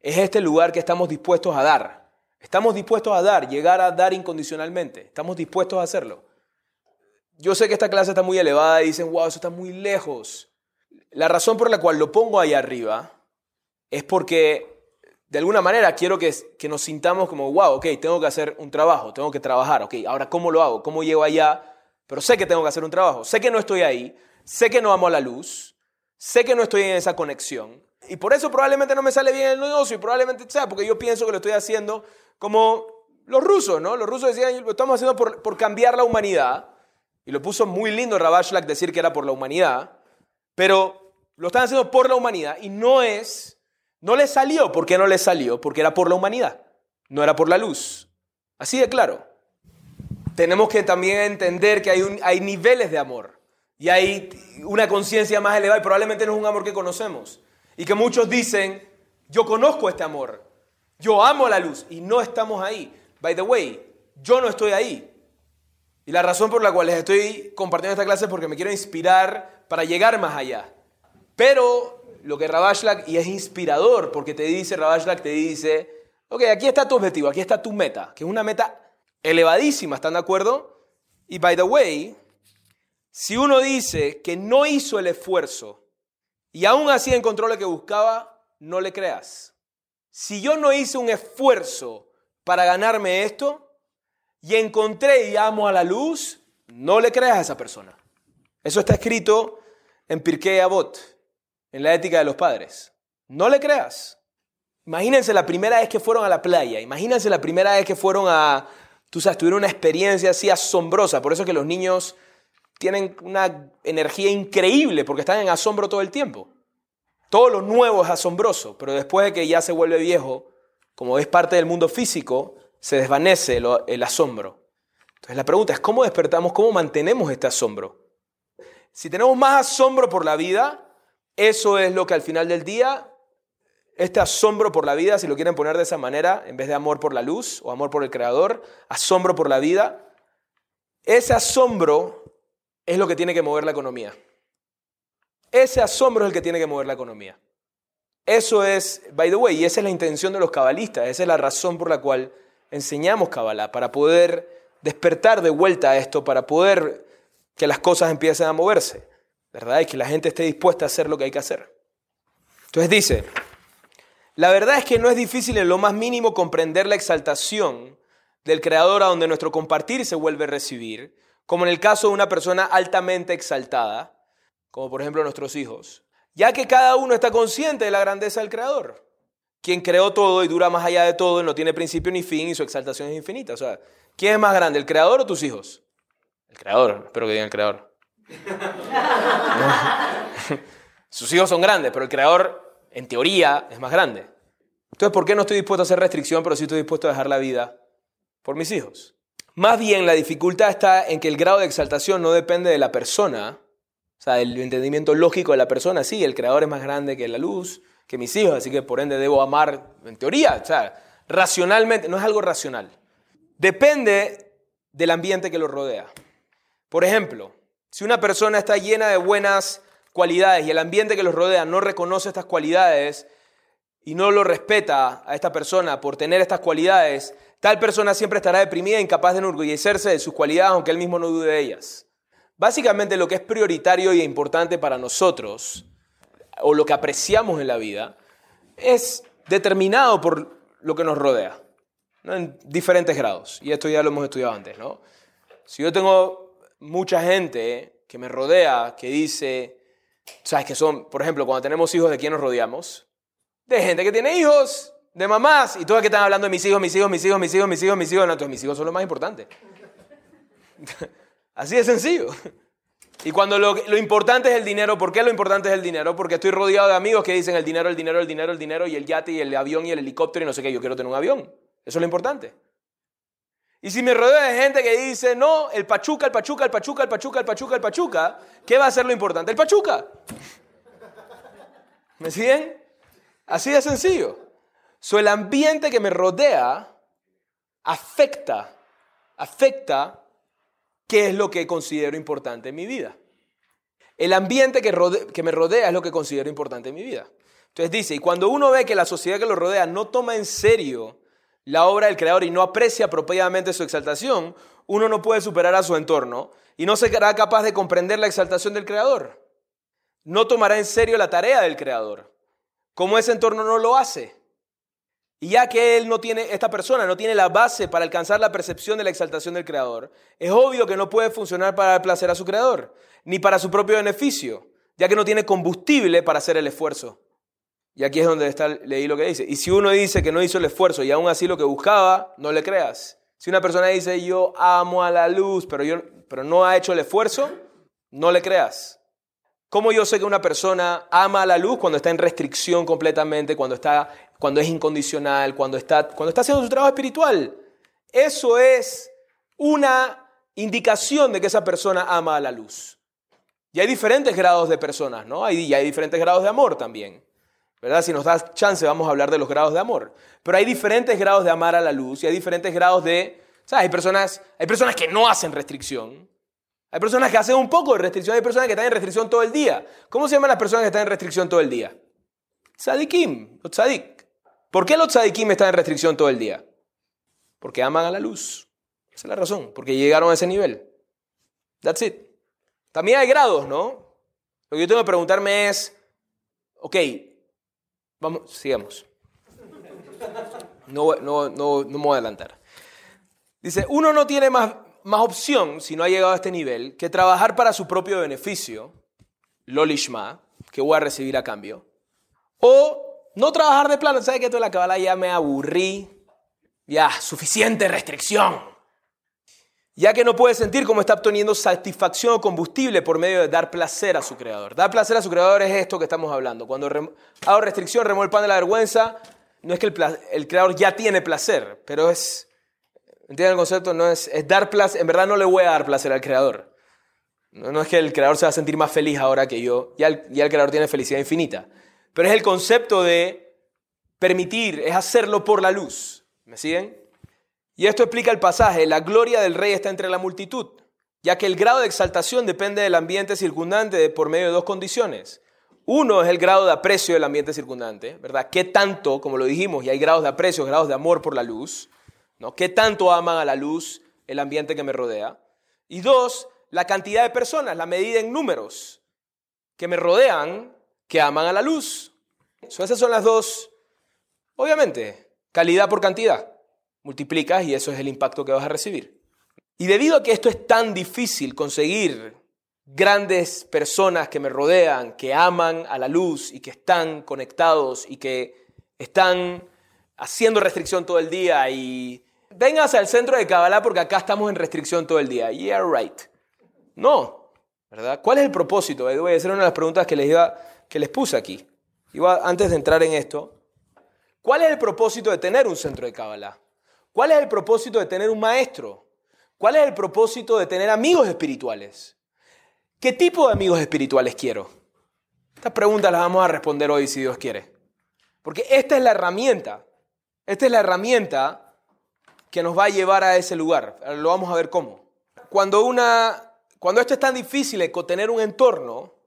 Es este lugar que estamos dispuestos a dar. Estamos dispuestos a dar, llegar a dar incondicionalmente. Estamos dispuestos a hacerlo. Yo sé que esta clase está muy elevada y dicen, wow, eso está muy lejos. La razón por la cual lo pongo ahí arriba es porque de alguna manera quiero que, nos sintamos como, wow, ok, tengo que hacer un trabajo, tengo que trabajar, ok, ahora ¿cómo lo hago? ¿Cómo llego allá? Pero sé que tengo que hacer un trabajo, sé que no estoy ahí, sé que no amo a la luz, sé que no estoy en esa conexión. Y por eso probablemente no me sale bien el negocio y probablemente sea porque yo pienso que lo estoy haciendo como los rusos, ¿no? Los rusos decían, lo estamos haciendo por, por cambiar la humanidad. Y lo puso muy lindo Rabashlak decir que era por la humanidad, pero lo están haciendo por la humanidad y no es no le salió. ¿Por qué no le salió? Porque era por la humanidad, no era por la luz. Así de claro. Tenemos que también entender que hay, hay niveles de amor y hay una conciencia más elevada y probablemente no es un amor que conocemos. Y que muchos dicen, yo conozco este amor, yo amo la luz y no estamos ahí. By the way, yo no estoy ahí. Y la razón por la cual les estoy compartiendo esta clase es porque me quiero inspirar para llegar más allá. Pero lo que Rabashlak, y es inspirador, porque te dice, Rabashlak te dice, ok, aquí está tu objetivo, aquí está tu meta, que es una meta elevadísima, ¿están de acuerdo? Y by the way, si uno dice que no hizo el esfuerzo y aún así encontró lo que buscaba, no le creas. Si yo no hice un esfuerzo para ganarme esto y encontré y amo a la luz, no le creas a esa persona. Eso está escrito en Pirkei Avot, en la ética de los padres. No le creas. Imagínense la primera vez que fueron a la playa, imagínense la primera vez que fueron a, tú sabes, tuvieron una experiencia así asombrosa. Por eso que los niños tienen una energía increíble porque están en asombro todo el tiempo. Todo lo nuevo es asombroso, pero después de que ya se vuelve viejo, como es parte del mundo físico, se desvanece el asombro. Entonces la pregunta es, ¿cómo despertamos, cómo mantenemos este asombro? Si tenemos más asombro por la vida, eso es lo que al final del día, este asombro por la vida, si lo quieren poner de esa manera, en vez de amor por la luz o amor por el Creador, asombro por la vida, ese asombro es lo que tiene que mover la economía. Ese asombro es el que tiene que mover la economía. Eso es, by the way, y esa es la intención de los cabalistas, esa es la razón por la cual enseñamos Kabbalah, para poder despertar de vuelta a esto, para poder que las cosas empiecen a moverse, ¿verdad? Y que la gente esté dispuesta a hacer lo que hay que hacer. Entonces dice, la verdad es que no es difícil en lo más mínimo comprender la exaltación del Creador a donde nuestro compartir se vuelve a recibir, como en el caso de una persona altamente exaltada, como por ejemplo nuestros hijos, ya que cada uno está consciente de la grandeza del Creador, quien creó todo y dura más allá de todo y no tiene principio ni fin y su exaltación es infinita. O sea, ¿quién es más grande, el Creador o tus hijos? El Creador, espero que digan el Creador. Sus hijos son grandes, pero el Creador, en teoría, es más grande. Entonces, ¿por qué no estoy dispuesto a hacer restricción, pero sí estoy dispuesto a dejar la vida por mis hijos? Más bien, la dificultad está en que el grado de exaltación no depende de la persona, o sea, el entendimiento lógico de la persona, sí, el creador es más grande que la luz, que mis hijos, así que por ende debo amar, en teoría, o sea, racionalmente, no es algo racional. Depende del ambiente que lo rodea. Por ejemplo, si una persona está llena de buenas cualidades y el ambiente que los rodea no reconoce estas cualidades y no lo respeta a esta persona por tener estas cualidades, Tal persona siempre estará deprimida e incapaz de enorgullecerse de sus cualidades, aunque él mismo no dude de ellas. Básicamente lo que es prioritario y importante para nosotros, o lo que apreciamos en la vida, es determinado por lo que nos rodea, en diferentes grados. Y esto ya lo hemos estudiado antes. ¿no? Si yo tengo mucha gente que me rodea, que dice, ¿sabes que son, por ejemplo, cuando tenemos hijos, ¿de quién nos rodeamos? De gente que tiene hijos de mamás, y todas que están hablando de mis hijos, mis hijos, mis hijos, mis hijos, mis hijos, mis hijos, no, entonces mis hijos son lo más importante. Así de sencillo. Y cuando lo, lo, importante es el dinero, ¿por qué lo importante es el dinero? Porque estoy rodeado de amigos que dicen el dinero, el dinero, el dinero, el dinero, y el yate, y el avión, y el helicóptero, y no sé qué, yo quiero tener un avión. Eso es lo importante. Y si me rodeo de gente que dice, no, el Pachuca, el Pachuca, el Pachuca, el Pachuca, el Pachuca, el Pachuca, ¿qué va a ser lo importante? El Pachuca. ¿Me siguen? Así de sencillo. So, el ambiente que me rodea afecta, afecta qué es lo que considero importante en mi vida. El ambiente que, que me rodea es lo que considero importante en mi vida. Entonces dice, y cuando uno ve que la sociedad que lo rodea no toma en serio la obra del Creador y no aprecia apropiadamente su exaltación, uno no puede superar a su entorno y no será capaz de comprender la exaltación del Creador. No tomará en serio la tarea del Creador. Como ese entorno no lo hace. Y ya que él no tiene, esta persona no tiene la base para alcanzar la percepción de la exaltación del Creador, es obvio que no puede funcionar para placer a su Creador, ni para su propio beneficio, ya que no tiene combustible para hacer el esfuerzo. Y aquí es donde está, leí lo que dice. Y si uno dice que no hizo el esfuerzo y aún así lo que buscaba, no le creas. Si una persona dice yo amo a la luz, pero, yo, pero no ha hecho el esfuerzo, no le creas. ¿Cómo yo sé que una persona ama a la luz cuando está en restricción completamente, cuando está cuando es incondicional, cuando está, cuando está haciendo su trabajo espiritual. Eso es una indicación de que esa persona ama a la luz. Y hay diferentes grados de personas, ¿no? y hay diferentes grados de amor también. ¿Verdad? Si nos das chance vamos a hablar de los grados de amor. Pero hay diferentes grados de amar a la luz y hay diferentes grados de ¿Sabes? Hay personas, hay personas que no hacen restricción. Hay personas que hacen un poco de restricción. Hay personas que están en restricción todo el día. ¿Cómo se llaman las personas que están en restricción todo el día? Tzadikim, los tzadik. ¿Por qué los tzadikim están en restricción todo el día? Porque aman a la luz. Esa es la razón. Porque llegaron a ese nivel. That's it. También hay grados, ¿no? Lo que yo tengo que preguntarme es, ok, vamos, sigamos. No, no, no, no me voy a adelantar. Dice, uno no tiene más, más opción, si no ha llegado a este nivel, que trabajar para su propio beneficio, lolishma, que voy a recibir a cambio, o no trabajar de plano. ¿Sabe que toda la cabala ya me aburrí? Ya, suficiente restricción ya que no puede sentir cómo está obteniendo satisfacción o combustible por medio de dar placer a su creador. Dar placer a su creador es esto que estamos hablando. Cuando hago restricción, remuevo el pan de la vergüenza, no es que el, creador ya tiene placer, pero es, ¿entienden el concepto? No es, es dar placer, en verdad no le voy a dar placer al creador. No, es que el creador se va a sentir más feliz ahora que yo, ya el, ya el creador tiene felicidad infinita, pero es el concepto de permitir, es hacerlo por la luz. ¿Me siguen? Y esto explica el pasaje, la gloria del rey está entre la multitud, ya que el grado de exaltación depende del ambiente circundante por medio de dos condiciones. Uno es el grado de aprecio del ambiente circundante, ¿verdad? ¿Qué tanto, como lo dijimos, y hay grados de aprecio, grados de amor por la luz, ¿no? ¿Qué tanto aman a la luz el ambiente que me rodea? Y dos, la cantidad de personas, la medida en números que me rodean que aman a la luz. esas son las dos, obviamente, calidad por cantidad multiplicas y eso es el impacto que vas a recibir. Y debido a que esto es tan difícil conseguir grandes personas que me rodean, que aman a la luz y que están conectados y que están haciendo restricción todo el día y vengas al centro de Kabbalah porque acá estamos en restricción todo el día. Yeah, right. No, ¿verdad? ¿Cuál es el propósito? Voy a hacer una de las preguntas que les, iba, que les puse aquí. Antes de entrar en esto, ¿cuál es el propósito de tener un centro de Kabbalah? ¿Cuál es el propósito de tener un maestro? ¿Cuál es el propósito de tener amigos espirituales? ¿Qué tipo de amigos espirituales quiero? Estas preguntas las vamos a responder hoy si Dios quiere. Porque esta es la herramienta. Esta es la herramienta que nos va a llevar a ese lugar. Lo vamos a ver cómo. Cuando, una, cuando esto es tan difícil tener un entorno,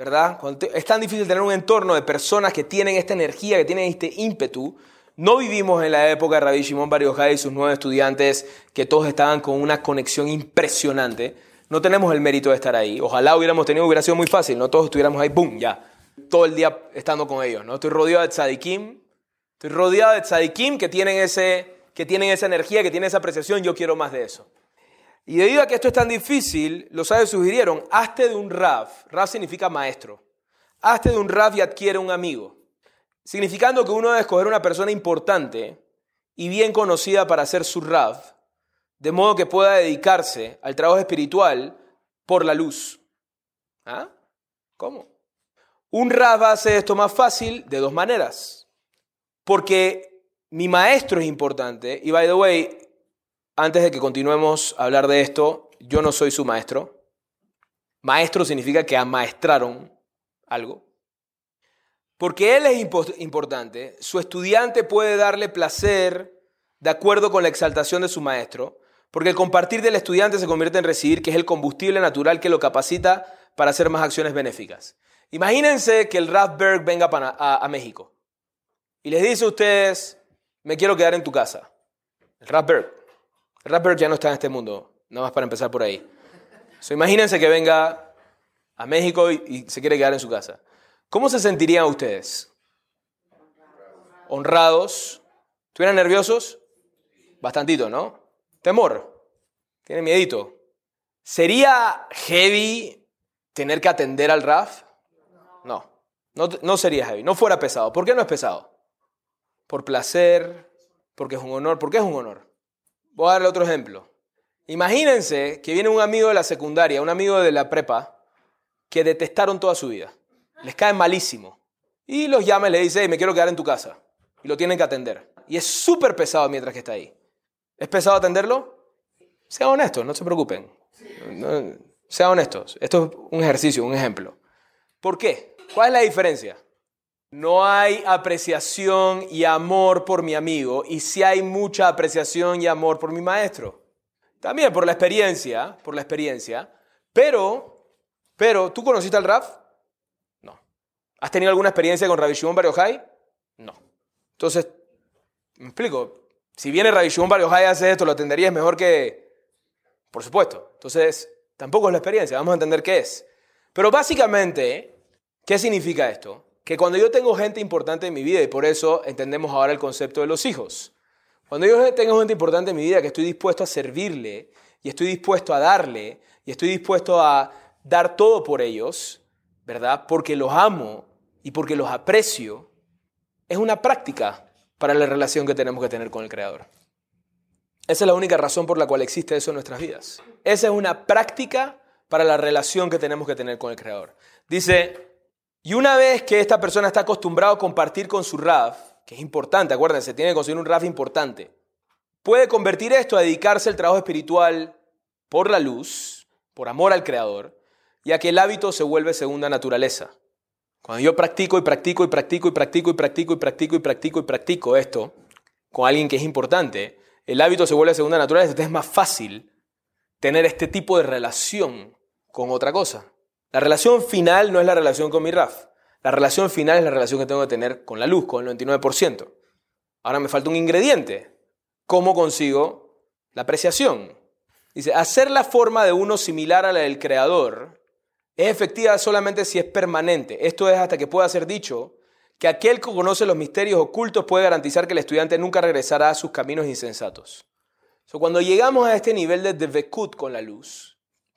¿verdad? Es tan difícil tener un entorno de personas que tienen esta energía, que tienen este ímpetu, no vivimos en la época de Rabbi Shimon Bar y sus nueve estudiantes que todos estaban con una conexión impresionante. No tenemos el mérito de estar ahí. Ojalá hubiéramos tenido, hubiera sido muy fácil, no todos estuviéramos ahí, ¡boom! Ya. Todo el día estando con ellos, ¿no? Estoy rodeado de tzadikim. Estoy rodeado de tzadikim que tienen, ese, que tienen esa energía, que tienen esa apreciación. Yo quiero más de eso. Y debido a que esto es tan difícil, los sabios sugirieron, hazte de un Rav. Rav significa maestro. Hazte de un Rav y adquiere un amigo significando que uno debe escoger una persona importante y bien conocida para ser su Rav, de modo que pueda dedicarse al trabajo espiritual por la luz. ¿Ah? ¿Cómo? Un Rav hace esto más fácil de dos maneras. Porque mi maestro es importante, y by the way, antes de que continuemos a hablar de esto, yo no soy su maestro. Maestro significa que amaestraron algo. Porque él es importante, su estudiante puede darle placer de acuerdo con la exaltación de su maestro, porque el compartir del estudiante se convierte en recibir, que es el combustible natural que lo capacita para hacer más acciones benéficas. Imagínense que el Rathberg venga a, México y les dice a ustedes, me quiero quedar en tu casa. El Rathberg. Rathberg ya no está en este mundo, nada más para empezar por ahí. imagínense que venga a México y se quiere quedar en su casa. ¿Cómo se sentirían ustedes? ¿Honrados? ¿Estuvieran nerviosos? Bastantito, ¿no? Temor. ¿Tienen miedito? ¿Sería heavy tener que atender al RAF? No, no, no sería heavy, no fuera pesado. ¿Por qué no es pesado? Por placer, porque es un honor. ¿Por qué es un honor? Voy a darle otro ejemplo. Imagínense que viene un amigo de la secundaria, un amigo de la prepa, que detestaron toda su vida les cae malísimo. Y los llama y le dice, me quiero quedar en tu casa. Y lo tienen que atender. Y es súper pesado mientras que está ahí. ¿Es pesado atenderlo? Sean honestos, no se preocupen. sean honestos. Esto es un ejercicio, un ejemplo. ¿Por qué? ¿Cuál es la diferencia? No hay apreciación y amor por mi amigo y sí hay mucha apreciación y amor por mi maestro. También por la experiencia, por la experiencia. Pero, pero, ¿tú conociste al Raf? No. ¿Has tenido alguna experiencia con Rabbi Shimon Bar No. Entonces, me explico. Si viene Rabbi Shimon Bar y hace esto, lo atenderías mejor que... Por supuesto. Entonces, tampoco es la experiencia. Vamos a entender qué es. Pero básicamente, ¿qué significa esto? Que cuando yo tengo gente importante en mi vida, y por eso entendemos ahora el concepto de los hijos, cuando yo tengo gente importante en mi vida que estoy dispuesto a servirle, y estoy dispuesto a darle, y estoy dispuesto a dar todo por ellos, ¿verdad? Porque los amo y porque los aprecio, es una práctica para la relación que tenemos que tener con el Creador. Esa es la única razón por la cual existe eso en nuestras vidas. Esa es una práctica para la relación que tenemos que tener con el Creador. Dice, y una vez que esta persona está acostumbrado a compartir con su RAF, que es importante, acuérdense, tiene que conseguir un RAF importante, puede convertir esto a dedicarse al trabajo espiritual por la luz, por amor al Creador, ya que el hábito se vuelve segunda naturaleza. Cuando yo practico y practico y practico y practico y practico y practico y practico y practico esto con alguien que es importante, el hábito se vuelve segunda naturaleza, entonces es más fácil tener este tipo de relación con otra cosa. La relación final no es la relación con mi RAF. La relación final es la relación que tengo que tener con la luz, con el 99%. Ahora me falta un ingrediente. ¿Cómo consigo la apreciación? Dice, hacer la forma de uno similar a la del creador es efectiva solamente si es permanente. Esto es hasta que pueda ser dicho que aquel que conoce los misterios ocultos puede garantizar que el estudiante nunca regresará a sus caminos insensatos. cuando llegamos a este nivel de devekut con la luz,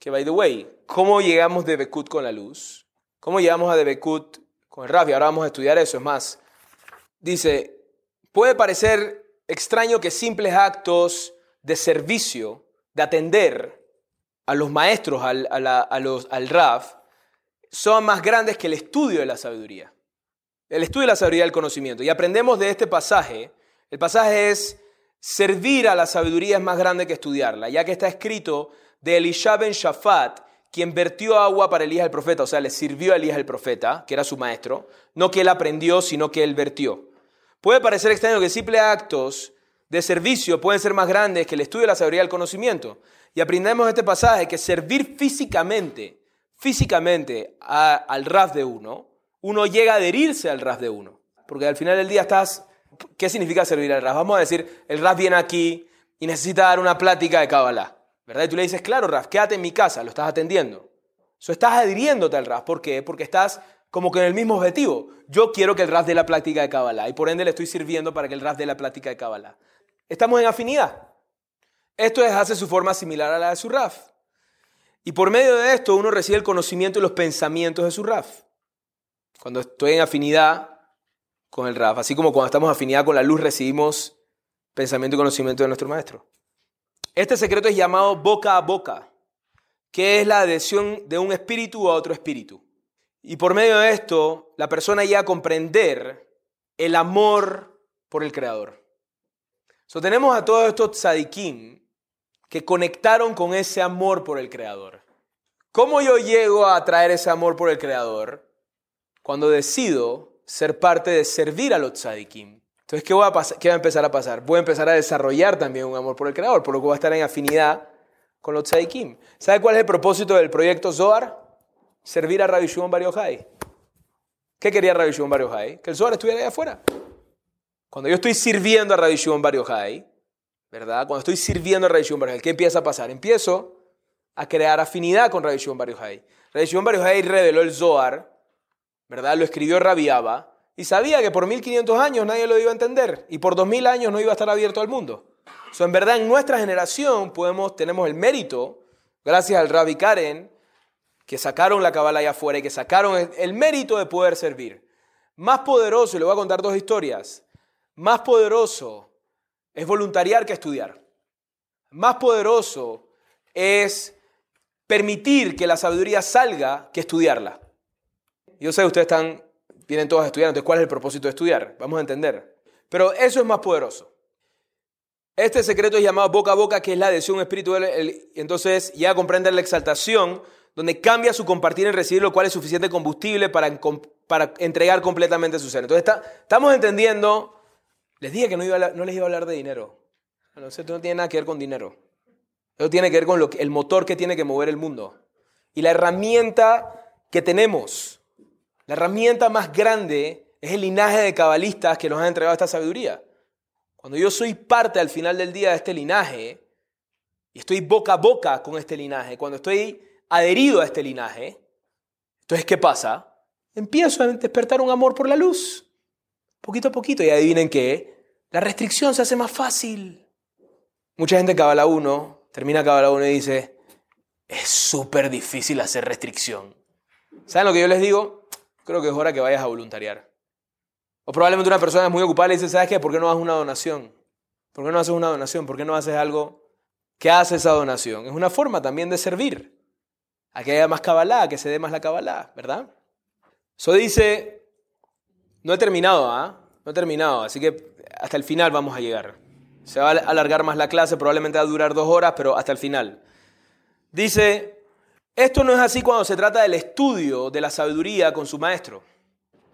que, by the way, ¿cómo llegamos de Bekut con la luz? ¿Cómo llegamos a Bekut con el Rafi? Ahora vamos a estudiar eso. Es más, dice, puede parecer extraño que simples actos de servicio, de atender a los maestros, al, los, al Raf, son más grandes que el estudio de la sabiduría. El estudio de la sabiduría del conocimiento. Y aprendemos de este pasaje. El pasaje es, servir a la sabiduría es más grande que estudiarla, ya que está escrito de Elisha ben Shafat, quien vertió agua para Elías el profeta, o sea, le sirvió a Elías el profeta, que era su maestro, no que él aprendió, sino que él vertió. Puede parecer extraño que simples actos de servicio pueden ser más grandes que el estudio de la sabiduría del conocimiento. Y aprendemos este pasaje que servir físicamente, físicamente al ras de uno, uno llega a adherirse al ras de uno. Porque al final del día estás, ¿qué significa servir al ras? Vamos a decir, el ras viene aquí y necesita dar una plática de Kabbalah. ¿Verdad? Y tú le dices, claro, Raf, quédate en mi casa, lo estás atendiendo. Eso estás adhiriéndote al Raf. ¿Por qué? Porque estás como que en el mismo objetivo. Yo quiero que el Raf dé la plática de Kabbalah y por ende le estoy sirviendo para que el Raf dé la plática de Kabbalah. Estamos en afinidad. Esto es, hace su forma similar a la de su Raf. Y por medio de esto uno recibe el conocimiento y los pensamientos de su Raf. Cuando estoy en afinidad con el Raf, así como cuando estamos afinidad con la luz recibimos pensamiento y conocimiento de nuestro Maestro. Este secreto es llamado boca a boca, que es la adhesión de un espíritu a otro espíritu. Y por medio de esto, la persona llega a comprender el amor por el Creador. So, tenemos a todos estos tzadikim que conectaron con ese amor por el Creador. ¿Cómo yo llego a atraer ese amor por el Creador? Cuando decido ser parte de servir a los tzadikim. Entonces, ¿qué, va a empezar a pasar? Voy a empezar a desarrollar también un amor por el Creador, por lo que voy a estar en afinidad con los tzadikim. ¿Sabe cuál es el propósito del proyecto Zohar? Servir a Rabbi Shimon Bar Yochai. ¿Qué quería Rabbi Shimon Bar Yochai? Que el Zohar estuviera ahí afuera. Cuando yo estoy sirviendo a Rabbi Shimon Bar Yochai, ¿verdad? Cuando estoy sirviendo a Rabbi Shimon Bar Yochai, ¿qué empieza a pasar? Empiezo a crear afinidad con Rabbi Shimon Bar Yochai. Rabbi Shimon Bar Yochai reveló el Zohar, ¿verdad? Lo escribió Rabbi Abba, y sabía que por 1500 años nadie lo iba a entender y por 2000 años no iba a estar abierto al mundo. So, en verdad, en nuestra generación podemos, tenemos el mérito, gracias al Rabbi Karen, que sacaron la cabala allá afuera y que sacaron el, mérito de poder servir. Más poderoso, y le voy a contar dos historias, más poderoso es voluntariar que estudiar. Más poderoso es permitir que la sabiduría salga que estudiarla. Yo sé que ustedes están vienen todos a estudiar, entonces ¿cuál es el propósito de estudiar? Vamos a entender. Pero eso es más poderoso. Este secreto es llamado boca a boca, que es la adhesión espiritual. Entonces ya comprender la exaltación donde cambia su compartir en recibir, lo cual es suficiente combustible para, para entregar completamente su ser. Entonces estamos entendiendo, les dije que no, iba no les iba a hablar de dinero. No, esto no tiene nada que ver con dinero. Eso tiene que ver con lo el motor que tiene que mover el mundo. Y la herramienta que tenemos, la herramienta más grande es el linaje de cabalistas que nos han entregado esta sabiduría. Cuando yo soy parte al final del día de este linaje, y estoy boca a boca con este linaje, cuando estoy adherido a este linaje, entonces, ¿qué pasa? Empiezo a despertar un amor por la luz, poquito a poquito, y adivinen qué, la restricción se hace más fácil. Mucha gente en Cabala 1 termina Cabala 1 y dice, es súper difícil hacer restricción. ¿Saben lo que yo les digo? Creo que es hora que vayas a voluntariar. O probablemente una persona es muy ocupada y dice, ¿sabes qué? ¿Por qué no haces una donación? ¿Por qué no haces una donación? ¿Por qué no haces algo que hace esa donación? Es una forma también de servir. A que haya más cabalá, a que se dé más la cabalá, ¿verdad? Eso dice, no he terminado, ¿ah? No he terminado, así que hasta el final vamos a llegar. Se va a alargar más la clase, probablemente va a durar dos horas, pero hasta el final. Dice, esto no es así cuando se trata del estudio de la sabiduría con su maestro.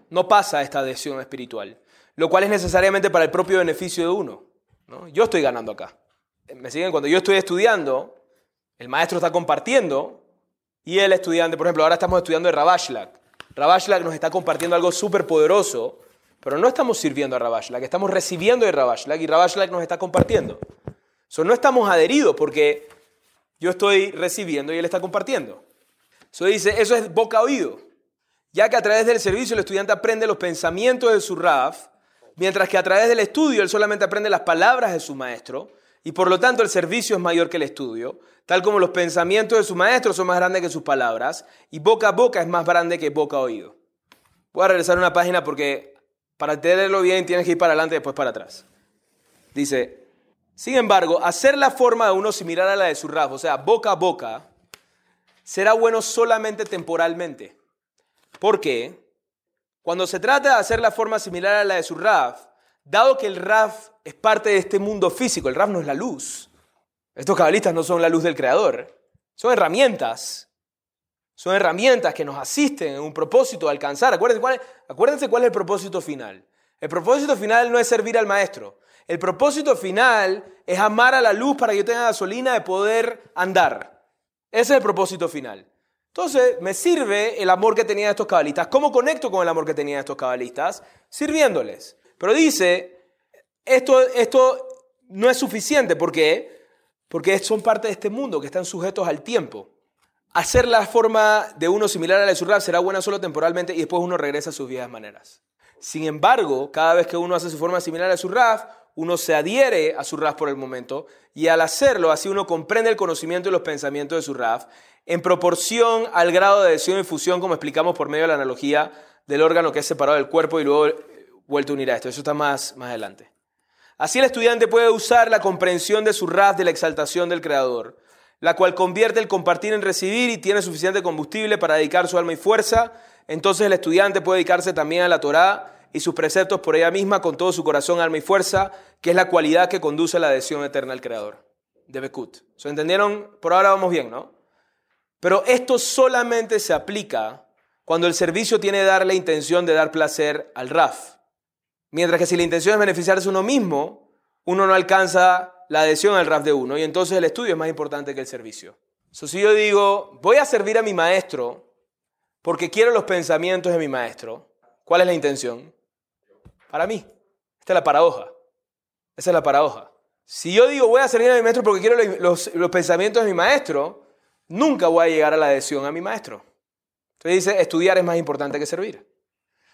No pasa esta adhesión espiritual, lo cual es necesariamente para el propio beneficio de uno. ¿no? Yo estoy ganando acá. ¿Me siguen? Cuando yo estoy estudiando, el maestro está compartiendo y el estudiante, por ejemplo, ahora estamos estudiando de Rabashlak. Rabashlak nos está compartiendo algo súper poderoso pero no estamos sirviendo a Rabashlak, estamos recibiendo de Rabashlak y Rabashlak nos está compartiendo. So, no estamos adheridos porque yo estoy recibiendo y él está compartiendo. So, dice, eso es boca oído. Ya que a través del servicio el estudiante aprende los pensamientos de su Raf, mientras que a través del estudio él solamente aprende las palabras de su maestro, y por lo tanto el servicio es mayor que el estudio, tal como los pensamientos de su maestro son más grandes que sus palabras, y boca a boca es más grande que boca a oído. Voy a regresar a una página porque para entenderlo bien tienes que ir para adelante y después para atrás. Dice, sin embargo, hacer la forma de uno similar a la de su Raf, o sea, boca a boca, será bueno solamente temporalmente. Porque cuando se trata de hacer la forma similar a la de su Raf, dado que el Raf es parte de este mundo físico, el Raf no es la luz. Estos cabalistas no son la luz del Creador, son herramientas son herramientas que nos asisten en un propósito de alcanzar. Acuérdense cuál es el propósito final. El propósito final no es servir al maestro. El propósito final es amar a la luz para que yo tenga gasolina de poder andar. Ese es el propósito final. Entonces, me sirve el amor que tenían estos cabalistas. ¿Cómo conecto con el amor que tenían estos cabalistas? Sirviéndoles. Pero dice, esto, esto no es suficiente. ¿Por qué? Porque son parte de este mundo que están sujetos al tiempo. Hacer la forma de uno similar a la de su será buena solo temporalmente y después uno regresa a sus viejas maneras. Sin embargo, cada vez que uno hace su forma similar a su rap, uno se adhiere a su rap por el momento y al hacerlo así uno comprende el conocimiento y los pensamientos de su rap en proporción al grado de adhesión y fusión como explicamos por medio de la analogía del órgano que es separado del cuerpo y luego vuelto a unir a esto. Eso está más, más adelante. Así el estudiante puede usar la comprensión de su rap de la exaltación del Creador la cual convierte el compartir en recibir y tiene suficiente combustible para dedicar su alma y fuerza, entonces el estudiante puede dedicarse también a la Torá y sus preceptos por ella misma con todo su corazón, alma y fuerza, que es la cualidad que conduce a la adhesión eterna al Creador. De Bekut. ¿Se entendieron? Por ahora vamos bien, ¿no? Pero esto solamente se aplica cuando el servicio tiene darle intención de dar placer al RAF. Mientras que si la intención es beneficiarse uno mismo, uno no alcanza la adhesión al RAF de uno y entonces el estudio es más importante que el servicio. si yo digo, voy a servir a mi maestro porque quiero los pensamientos de mi maestro, ¿cuál es la intención? Para mí. Esta es la paradoja. Esa es la paradoja. Si yo digo, voy a servir a mi maestro porque quiero los, los pensamientos de mi maestro, nunca voy a llegar a la adhesión a mi maestro. Entonces dice, estudiar es más importante que servir.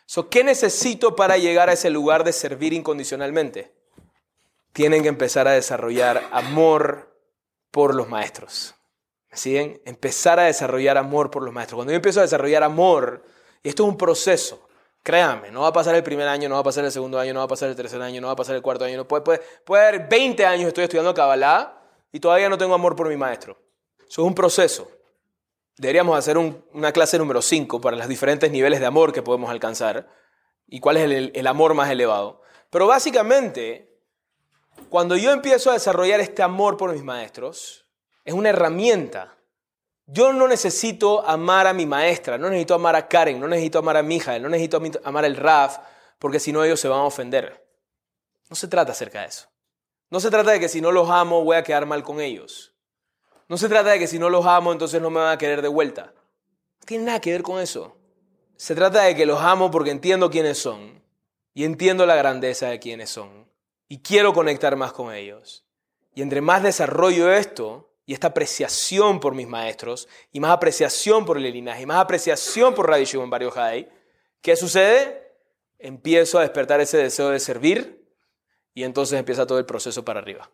So, ¿Qué necesito para llegar a ese lugar de servir incondicionalmente? tienen que empezar a desarrollar amor por los maestros. ¿Me siguen? Empezar a desarrollar amor por los maestros. Cuando yo empiezo a desarrollar amor, y esto es un proceso, créanme, no va a pasar el primer año, no va a pasar el segundo año, no va a pasar el tercer año, no va a pasar el cuarto año, no puede, puede, puede haber 20 años estoy estudiando Kabbalah y todavía no tengo amor por mi maestro. Eso es un proceso. Deberíamos hacer una clase número 5 para los diferentes niveles de amor que podemos alcanzar y cuál es el amor más elevado. Pero básicamente, cuando yo empiezo a desarrollar este amor por mis maestros, es una herramienta Yo no necesito amar a mi maestra, no necesito amar a Karen, no necesito amar a mi hija, no necesito amar al Raf, porque si no ellos se van a ofender. No se trata acerca de eso. No se trata de que si no los amo voy a quedar mal con ellos. No se trata de que si no los amo entonces no me van a querer de vuelta. No tiene nada que ver con eso. Se trata de que los amo porque entiendo quiénes son y entiendo la grandeza de quiénes son y quiero conectar más con ellos. Y entre más desarrollo esto y esta apreciación por mis maestros y más apreciación por el linaje y más apreciación por Radhi Barrio High, ¿qué sucede? Empiezo a despertar ese deseo de servir y entonces empieza todo el proceso para arriba.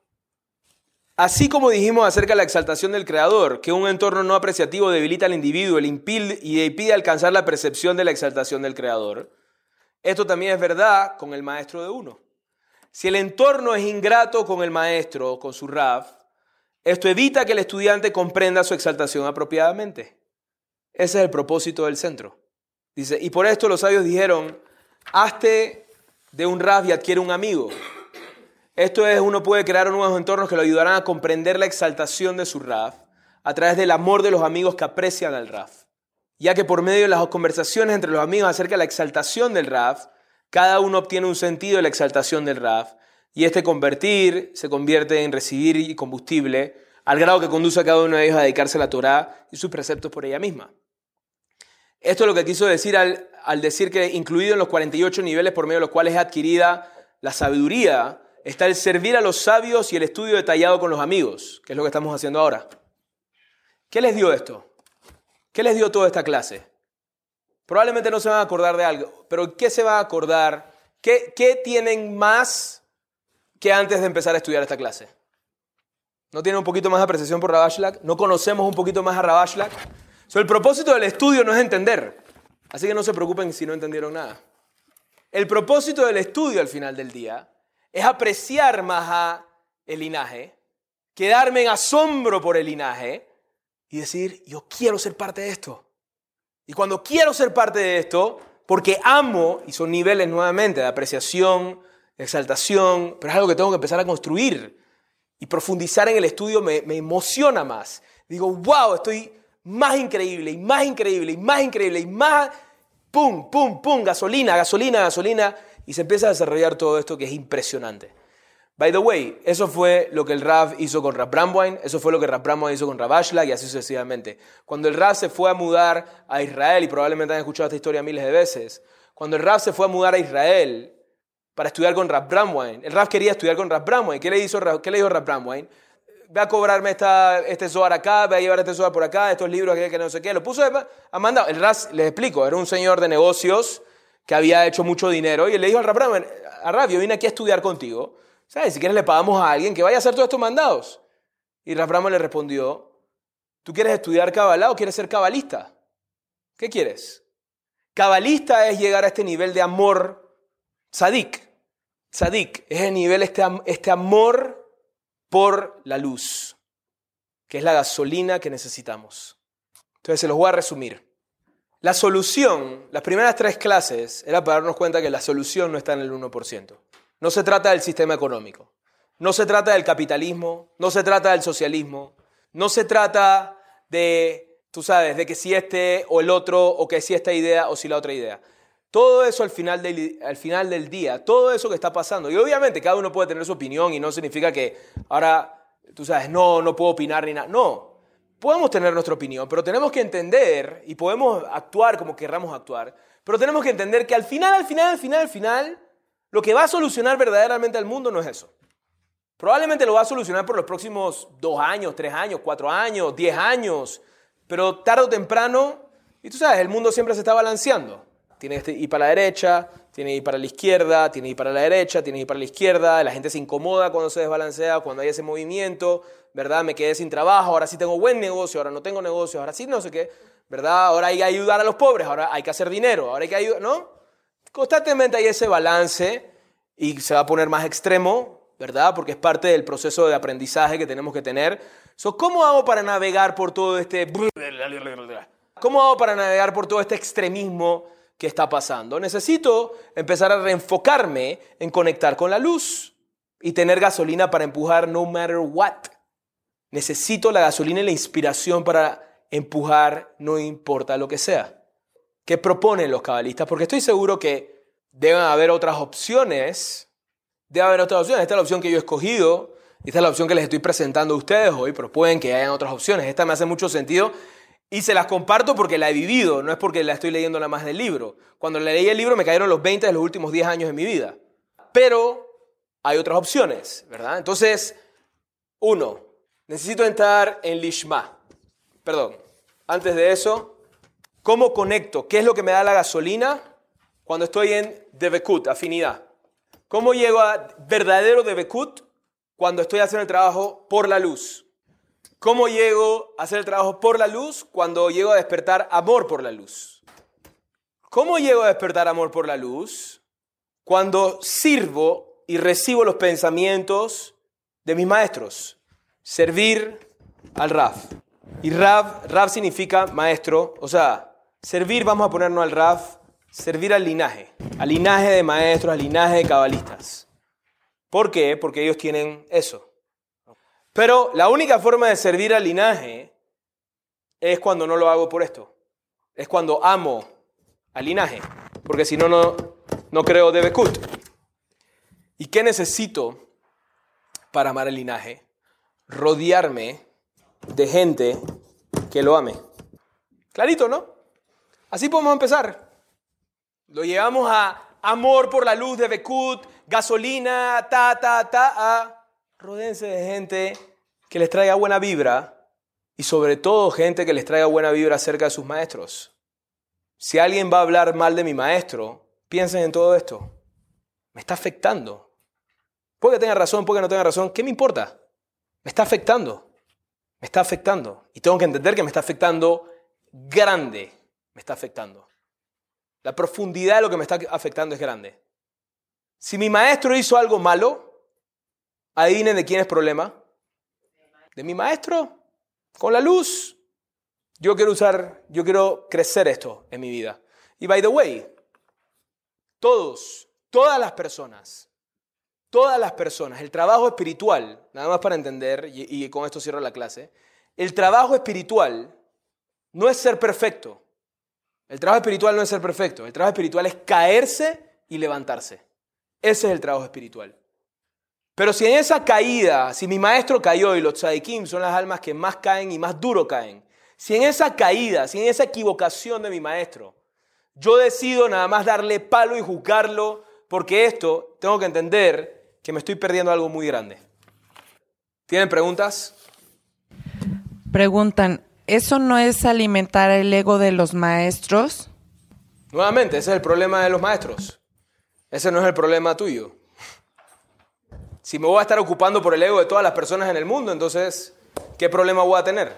Así como dijimos acerca de la exaltación del Creador, que un entorno no apreciativo debilita al individuo y impide alcanzar la percepción de la exaltación del Creador, esto también es verdad con el maestro de uno. Si el entorno es ingrato con el maestro, con su RAF, esto evita que el estudiante comprenda su exaltación apropiadamente. Ese es el propósito del centro. Dice, y por esto los sabios dijeron, hazte de un RAF y adquiere un amigo. Esto es, uno puede crear nuevos entornos que lo ayudarán a comprender la exaltación de su RAF a través del amor de los amigos que aprecian al RAF. Ya que por medio de las conversaciones entre los amigos acerca de la exaltación del RAF, cada uno obtiene un sentido de la exaltación del RAF y este convertir se convierte en recibir combustible al grado que conduce a cada uno de ellos a dedicarse a la Torah y sus preceptos por ella misma. Esto es lo que quiso decir al, al decir que incluido en los 48 niveles por medio de los cuales es adquirida la sabiduría, está el servir a los sabios y el estudio detallado con los amigos, que es lo que estamos haciendo ahora. ¿Qué les dio esto? ¿Qué les dio toda esta clase? Probablemente no se van a acordar de algo, pero ¿qué se va a acordar? ¿Qué, qué tienen más que antes de empezar a estudiar esta clase? ¿No tienen un poquito más de apreciación por Rabashlak? ¿No conocemos un poquito más a Rabashlak? el propósito del estudio no es entender, así que no se preocupen si no entendieron nada. El propósito del estudio al final del día es apreciar más a el linaje, quedarme en asombro por el linaje y decir, yo quiero ser parte de esto. Y cuando quiero ser parte de esto, porque amo, y son niveles nuevamente de apreciación, exaltación, pero es algo que tengo que empezar a construir y profundizar en el estudio me, me emociona más. Digo, wow, estoy más increíble y más increíble y más increíble y más, pum, pum, pum, gasolina, gasolina, gasolina y se empieza a desarrollar todo esto que es impresionante. By the way, eso fue lo que el Rav hizo con Rav Bramwine, eso fue lo que Rav Bramwine hizo con Rav Ashlag y así sucesivamente. Cuando el Rav se fue a mudar a Israel, y probablemente han escuchado esta historia miles de veces, cuando el Rav se fue a mudar a Israel para estudiar con Rav Bramwine, el Rav quería estudiar con Rav Bramwine. ¿Qué le, hizo, qué le dijo Rav Bramwine? Ve a cobrarme esta, este Zohar acá, ve a llevar este Zohar por acá, estos libros que, no sé qué. Lo puso a mandar. El Rav, les explico, era un señor de negocios que había hecho mucho dinero y le dijo al Rab, a yo vine aquí a estudiar contigo, ¿sabes? Si quieres le pagamos a alguien que vaya a hacer todos estos mandados. Y Rab le respondió, ¿tú quieres estudiar Kabbalah o quieres ser cabalista? ¿Qué quieres? Cabalista es llegar a este nivel de amor sadik. Sadik es el nivel, este, este amor por la luz, que es la gasolina que necesitamos. Entonces se los voy a resumir. La solución, las primeras tres clases, era para darnos cuenta que la solución no está en el 1%. No se trata del sistema económico, no se trata del capitalismo, no se trata del socialismo, no se trata de, tú sabes, de que si este o el otro, o que si esta idea o si la otra idea. Todo eso al final, del, al final del día, todo eso que está pasando. Y obviamente cada uno puede tener su opinión y no significa que ahora, tú sabes, no, no puedo opinar ni nada. No, podemos tener nuestra opinión, pero tenemos que entender y podemos actuar como querramos actuar, pero tenemos que entender que al final, al final, al final, al final, lo que va a solucionar verdaderamente al mundo no es eso. Probablemente lo va a solucionar por los próximos dos años, tres años, cuatro años, diez años, pero tarde o temprano, y tú sabes, el mundo siempre se está balanceando. Tiene que ir para la derecha, tiene ir para la izquierda, tiene ir para la derecha, tiene ir para la izquierda, la gente se incomoda cuando se desbalancea, cuando hay ese movimiento, ¿verdad? Me quedé sin trabajo, ahora sí tengo buen negocio, ahora no tengo negocio, ahora sí no sé qué, ¿verdad? Ahora hay que ayudar a los pobres, ahora hay que hacer dinero, ahora hay que ayudar, ¿no? Constantemente hay ese balance y se va a poner más extremo, ¿verdad? Porque es parte del proceso de aprendizaje que tenemos que tener. So, ¿Cómo hago para navegar por todo este... ¿Cómo hago para navegar por todo este extremismo que está pasando? Necesito empezar a reenfocarme en conectar con la luz y tener gasolina para empujar no matter what. Necesito la gasolina y la inspiración para empujar no importa lo que sea. ¿Qué proponen los cabalistas? Porque estoy seguro que deben haber otras opciones. Debe haber otras opciones. Esta es la opción que yo he escogido. Esta es la opción que les estoy presentando a ustedes hoy, pero pueden que hayan otras opciones. Esta me hace mucho sentido y se las comparto porque la he vivido, no es porque la estoy leyendo nada más del libro. Cuando leí el libro me cayeron los 20 de los últimos 10 años de mi vida. Pero hay otras opciones, ¿verdad? Entonces, uno, necesito entrar en Lishma. Perdón, antes de eso, ¿cómo conecto? ¿Qué es lo que me da la gasolina cuando estoy en Debekut, afinidad? ¿Cómo llego a verdadero Debekut cuando estoy haciendo el trabajo por la luz? ¿Cómo llego a hacer el trabajo por la luz cuando llego a despertar amor por la luz? ¿Cómo llego a despertar amor por la luz cuando sirvo y recibo los pensamientos de mis maestros? Servir al Raf. Y Rav, Rav significa maestro, o sea, servir, vamos a ponernos al Rav, servir al linaje, al linaje de maestros, al linaje de cabalistas. ¿Por qué? Porque ellos tienen eso. Pero la única forma de servir al linaje es cuando no lo hago por esto. Es cuando amo al linaje. Porque si no, no, creo de Bekut. ¿Y qué necesito para amar el linaje? Rodearme de gente que lo ame. Clarito, ¿no? Así podemos empezar. Lo llevamos a amor por la luz de Bekut, gasolina, ta, ta, ta, a rodense de gente que les traiga buena vibra y sobre todo gente que les traiga buena vibra acerca de sus maestros. Si alguien va a hablar mal de mi maestro, piensen en todo esto. Me está afectando. Puede que tenga razón, puede que no tenga razón. ¿Qué me importa? Me está afectando me está afectando. Y tengo que entender que me está afectando grande. Me está afectando. La profundidad de lo que me está afectando es grande. Si mi maestro hizo algo malo, adivinen de quién es problema. De mi maestro. Con la luz. Yo quiero usar, yo quiero crecer esto en mi vida. Y by the way, todos, todas las personas todas las personas, el trabajo espiritual, nada más para entender, y, con esto cierro la clase, el trabajo espiritual no es ser perfecto. El trabajo espiritual no es ser perfecto. El trabajo espiritual es caerse y levantarse. Ese es el trabajo espiritual. Pero si en esa caída, si mi maestro cayó y los tzadikim son las almas que más caen y más duro caen, si en esa caída, si en esa equivocación de mi maestro, yo decido nada más darle palo y juzgarlo, porque esto tengo que entender que me estoy perdiendo algo muy grande. ¿Tienen preguntas? Preguntan, ¿eso no es alimentar el ego de los maestros? Nuevamente, ese es el problema de los maestros. Ese no es el problema tuyo. Si me voy a estar ocupando por el ego de todas las personas en el mundo, entonces, ¿qué problema voy a tener?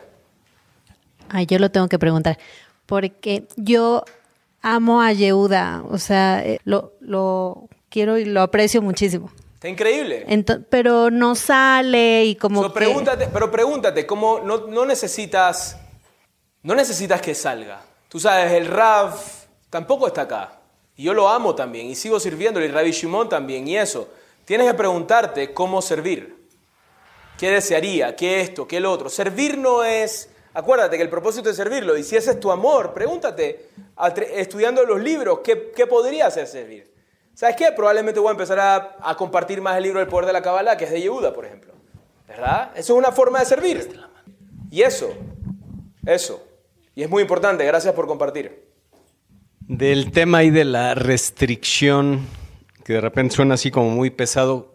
Ay, yo lo tengo que preguntar. Porque yo amo a Yehuda, o sea, eh, lo, lo quiero y lo aprecio muchísimo. Está increíble. pero no sale y como que... pregúntate, Pero pregúntate, ¿cómo no, necesitas, no necesitas que salga? Tú sabes, el Rav tampoco está acá. Y yo lo amo también y sigo sirviéndole, y Rabbi Shimon también, y eso. Tienes que preguntarte cómo servir. ¿Qué desearía? ¿Qué esto? ¿Qué el otro? Servir no es... Acuérdate que el propósito es servirlo. Y si ese es tu amor, pregúntate, estudiando los libros, ¿qué, qué podría ser servir? ¿Sabes qué? Probablemente voy a empezar a, compartir más el libro del poder de la Kabbalah, que es de Yehuda, por ejemplo. ¿Verdad? Eso es una forma de servir. Y eso, eso. Y es muy importante. Gracias por compartir. Del tema ahí de la restricción, que de repente suena así como muy pesado,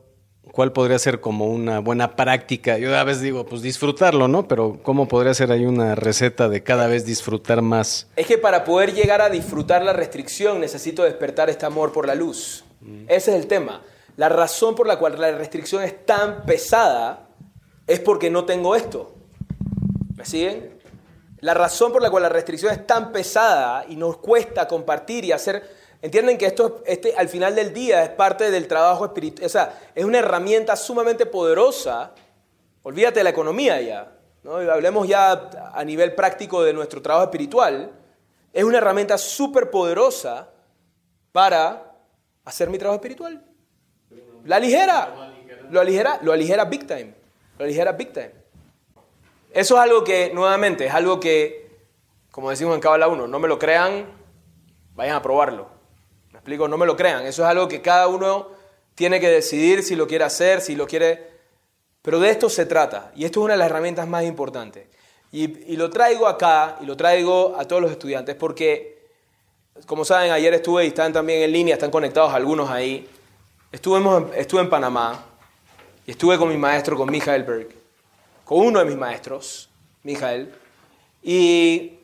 ¿cuál podría ser como una buena práctica? Yo a veces digo, pues disfrutarlo, ¿no? Pero ¿cómo podría ser ahí una receta de cada vez disfrutar más? Es que para poder llegar a disfrutar la restricción necesito despertar este amor por la luz. Mm. Ese es el tema. La razón por la cual la restricción es tan pesada es porque no tengo esto. ¿Me siguen? La razón por la cual la restricción es tan pesada y nos cuesta compartir y hacer Entienden que esto este, al final del día es parte del trabajo espiritual, o sea, es una herramienta sumamente poderosa. Olvídate de la economía ya, ¿no? hablemos ya a nivel práctico de nuestro trabajo espiritual. Es una herramienta súper poderosa para hacer mi trabajo espiritual. La ligera, lo aligera, lo aligera big time, lo aligera big time. Eso es algo que, nuevamente, es algo que como decimos en Cábala 1, no me lo crean, vayan a probarlo. No me lo crean. Eso es algo que cada uno tiene que decidir si lo quiere hacer, si lo quiere... Pero de esto se trata. Y esto es una de las herramientas más importantes. Y, y lo traigo acá y lo traigo a todos los estudiantes porque, como saben, ayer estuve y están también en línea, están conectados algunos ahí. Estuvimos, estuve en Panamá y estuve con mi maestro, con Michael Berg, con uno de mis maestros, Michael, y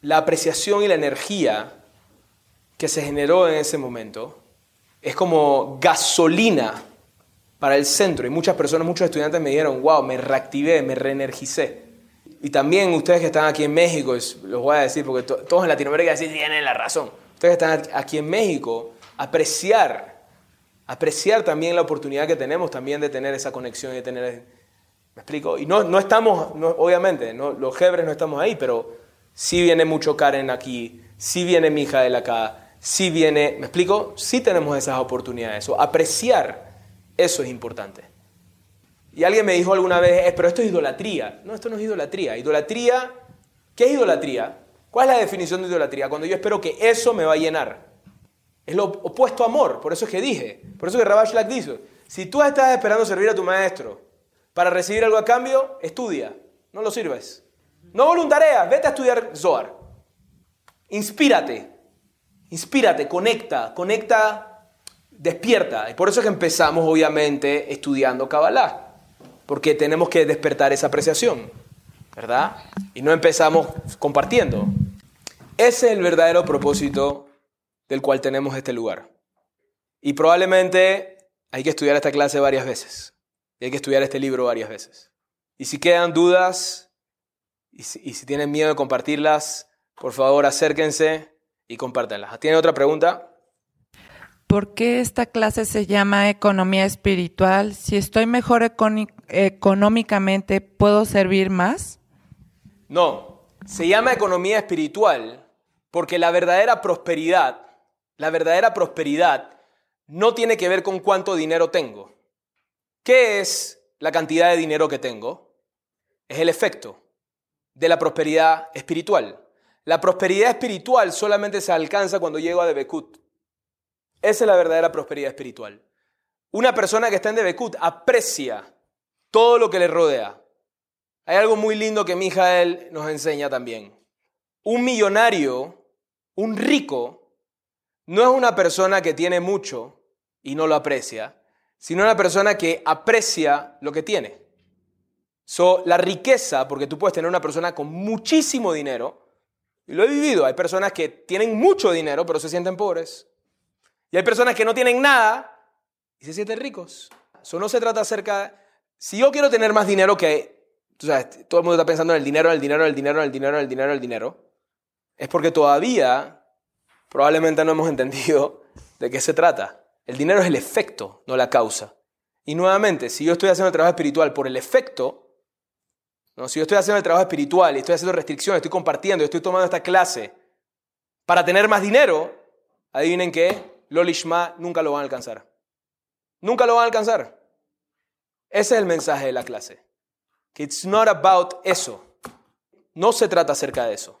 la apreciación y la energía que se generó en ese momento es como gasolina para el centro. Y muchas personas, muchos estudiantes me dijeron, wow, me reactivé, me reenergicé. Y también ustedes que están aquí en México, los voy a decir, porque todos en Latinoamérica tienen la razón. Ustedes que están aquí en México, apreciar, apreciar también la oportunidad que tenemos también de tener esa conexión y de tener... ¿Me explico? Y no, no estamos, obviamente, no, los jebres no estamos ahí, pero sí viene mucho Karen aquí, sí viene mi hija de acá, sí viene, ¿me explico? Sí tenemos esas oportunidades. O apreciar, eso es importante. Y alguien me dijo alguna vez, eh, pero esto es idolatría. No, esto no es idolatría. Idolatría, ¿qué es idolatría? ¿Cuál es la definición de idolatría? Cuando yo espero que eso me va a llenar. Es lo opuesto a amor, por eso es que dije. Por eso que Rabash Lak dice, si tú estás esperando servir a tu maestro para recibir algo a cambio, estudia, no lo sirves. No voluntareas, vete a estudiar Zohar. Inspírate, Inspírate, conecta, conecta, despierta. Y por eso es que empezamos, obviamente, estudiando Kabbalah, porque tenemos que despertar esa apreciación, ¿verdad? Y no empezamos compartiendo. Ese es el verdadero propósito del cual tenemos este lugar. Y probablemente hay que estudiar esta clase varias veces. Y hay que estudiar este libro varias veces. Y si quedan dudas y si, y si tienen miedo de compartirlas, por favor acérquense y compártanlas. ¿Tiene otra pregunta? ¿Por qué esta clase se llama economía espiritual? Si estoy mejor económicamente, ¿puedo servir más? No, se llama economía espiritual porque la verdadera prosperidad, la verdadera prosperidad no tiene que ver con cuánto dinero tengo. ¿Qué es la cantidad de dinero que tengo? Es el efecto de la prosperidad espiritual. La prosperidad espiritual solamente se alcanza cuando llego a Debekut. Esa es la verdadera prosperidad espiritual. Una persona que está en Debekut aprecia todo lo que le rodea. Hay algo muy lindo que Mijael nos enseña también. Un millonario, un rico, no es una persona que tiene mucho y no lo aprecia, sino una persona que aprecia lo que tiene. So, la riqueza, porque tú puedes tener una persona con muchísimo dinero, y lo he vivido. Hay personas que tienen mucho dinero, pero se sienten pobres. Y hay personas que no tienen nada y se sienten ricos. Eso no se trata acerca... Si yo quiero tener más dinero que... Todo el mundo está pensando en el dinero, en el dinero, en el dinero, en el dinero, en el dinero, en el dinero. Es porque todavía probablemente no hemos entendido de qué se trata. El dinero es el efecto, no la causa. Y nuevamente, si yo estoy haciendo el trabajo espiritual por el efecto, si yo estoy haciendo el trabajo espiritual y estoy haciendo restricciones, estoy compartiendo, estoy tomando esta clase para tener más dinero, adivinen que Lolishma nunca lo van a alcanzar. Nunca lo van a alcanzar. Ese es el mensaje de la clase. Que it's not about eso. No se trata acerca de eso.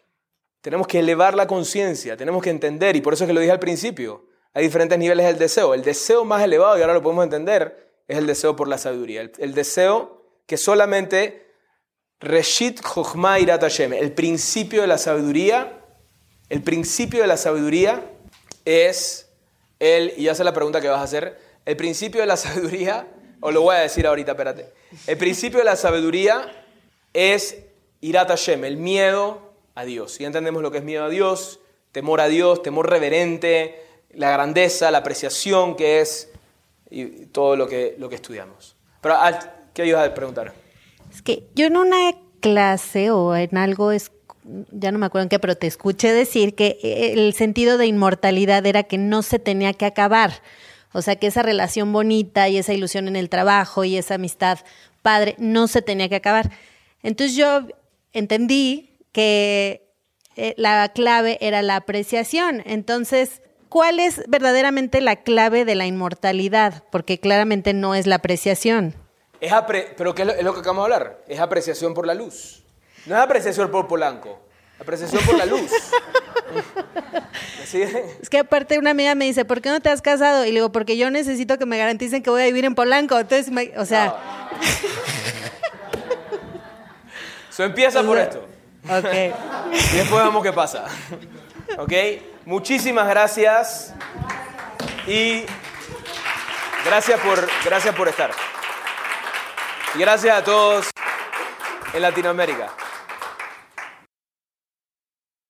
Tenemos que elevar la conciencia, tenemos que entender, y por eso es que lo dije al principio, hay diferentes niveles del deseo. El deseo más elevado, y ahora lo podemos entender, es el deseo por la sabiduría. El, el deseo que solamente Reshit Chochma Irat Hashem, el principio de la sabiduría, el principio de la sabiduría es el, y ya sé la pregunta que vas a hacer, el principio de la sabiduría, o lo voy a decir ahorita, espérate, el principio de la sabiduría es Irat Hashem, el miedo a Dios. Ya entendemos lo que es miedo a Dios, temor a Dios, temor reverente, la grandeza, la apreciación que es y todo lo que, lo que estudiamos. Pero, ¿qué ibas a preguntar? Es que yo en una clase o en algo es ya no me acuerdo en qué, pero te escuché decir que eh, el sentido de inmortalidad era que no se tenía que acabar. O sea, que esa relación bonita y esa ilusión en el trabajo y esa amistad padre no se tenía que acabar. Entonces yo entendí que eh, la clave era la apreciación. Entonces, ¿cuál es verdaderamente la clave de la inmortalidad? Porque claramente no es la apreciación. Es pero ¿qué es lo, que acabamos de hablar? Es apreciación por la luz. No es apreciación por Polanco. Apreciación por la luz. Es que aparte una amiga me dice, ¿por qué no te has casado? Y le digo, porque yo necesito que me garanticen que voy a vivir en Polanco. Entonces, me- o sea, Eso empieza por sea- esto. ok. Y después vemos qué pasa. ¿Ok? Muchísimas gracias. Y gracias por, gracias por estar. Gracias a todos en Latinoamérica.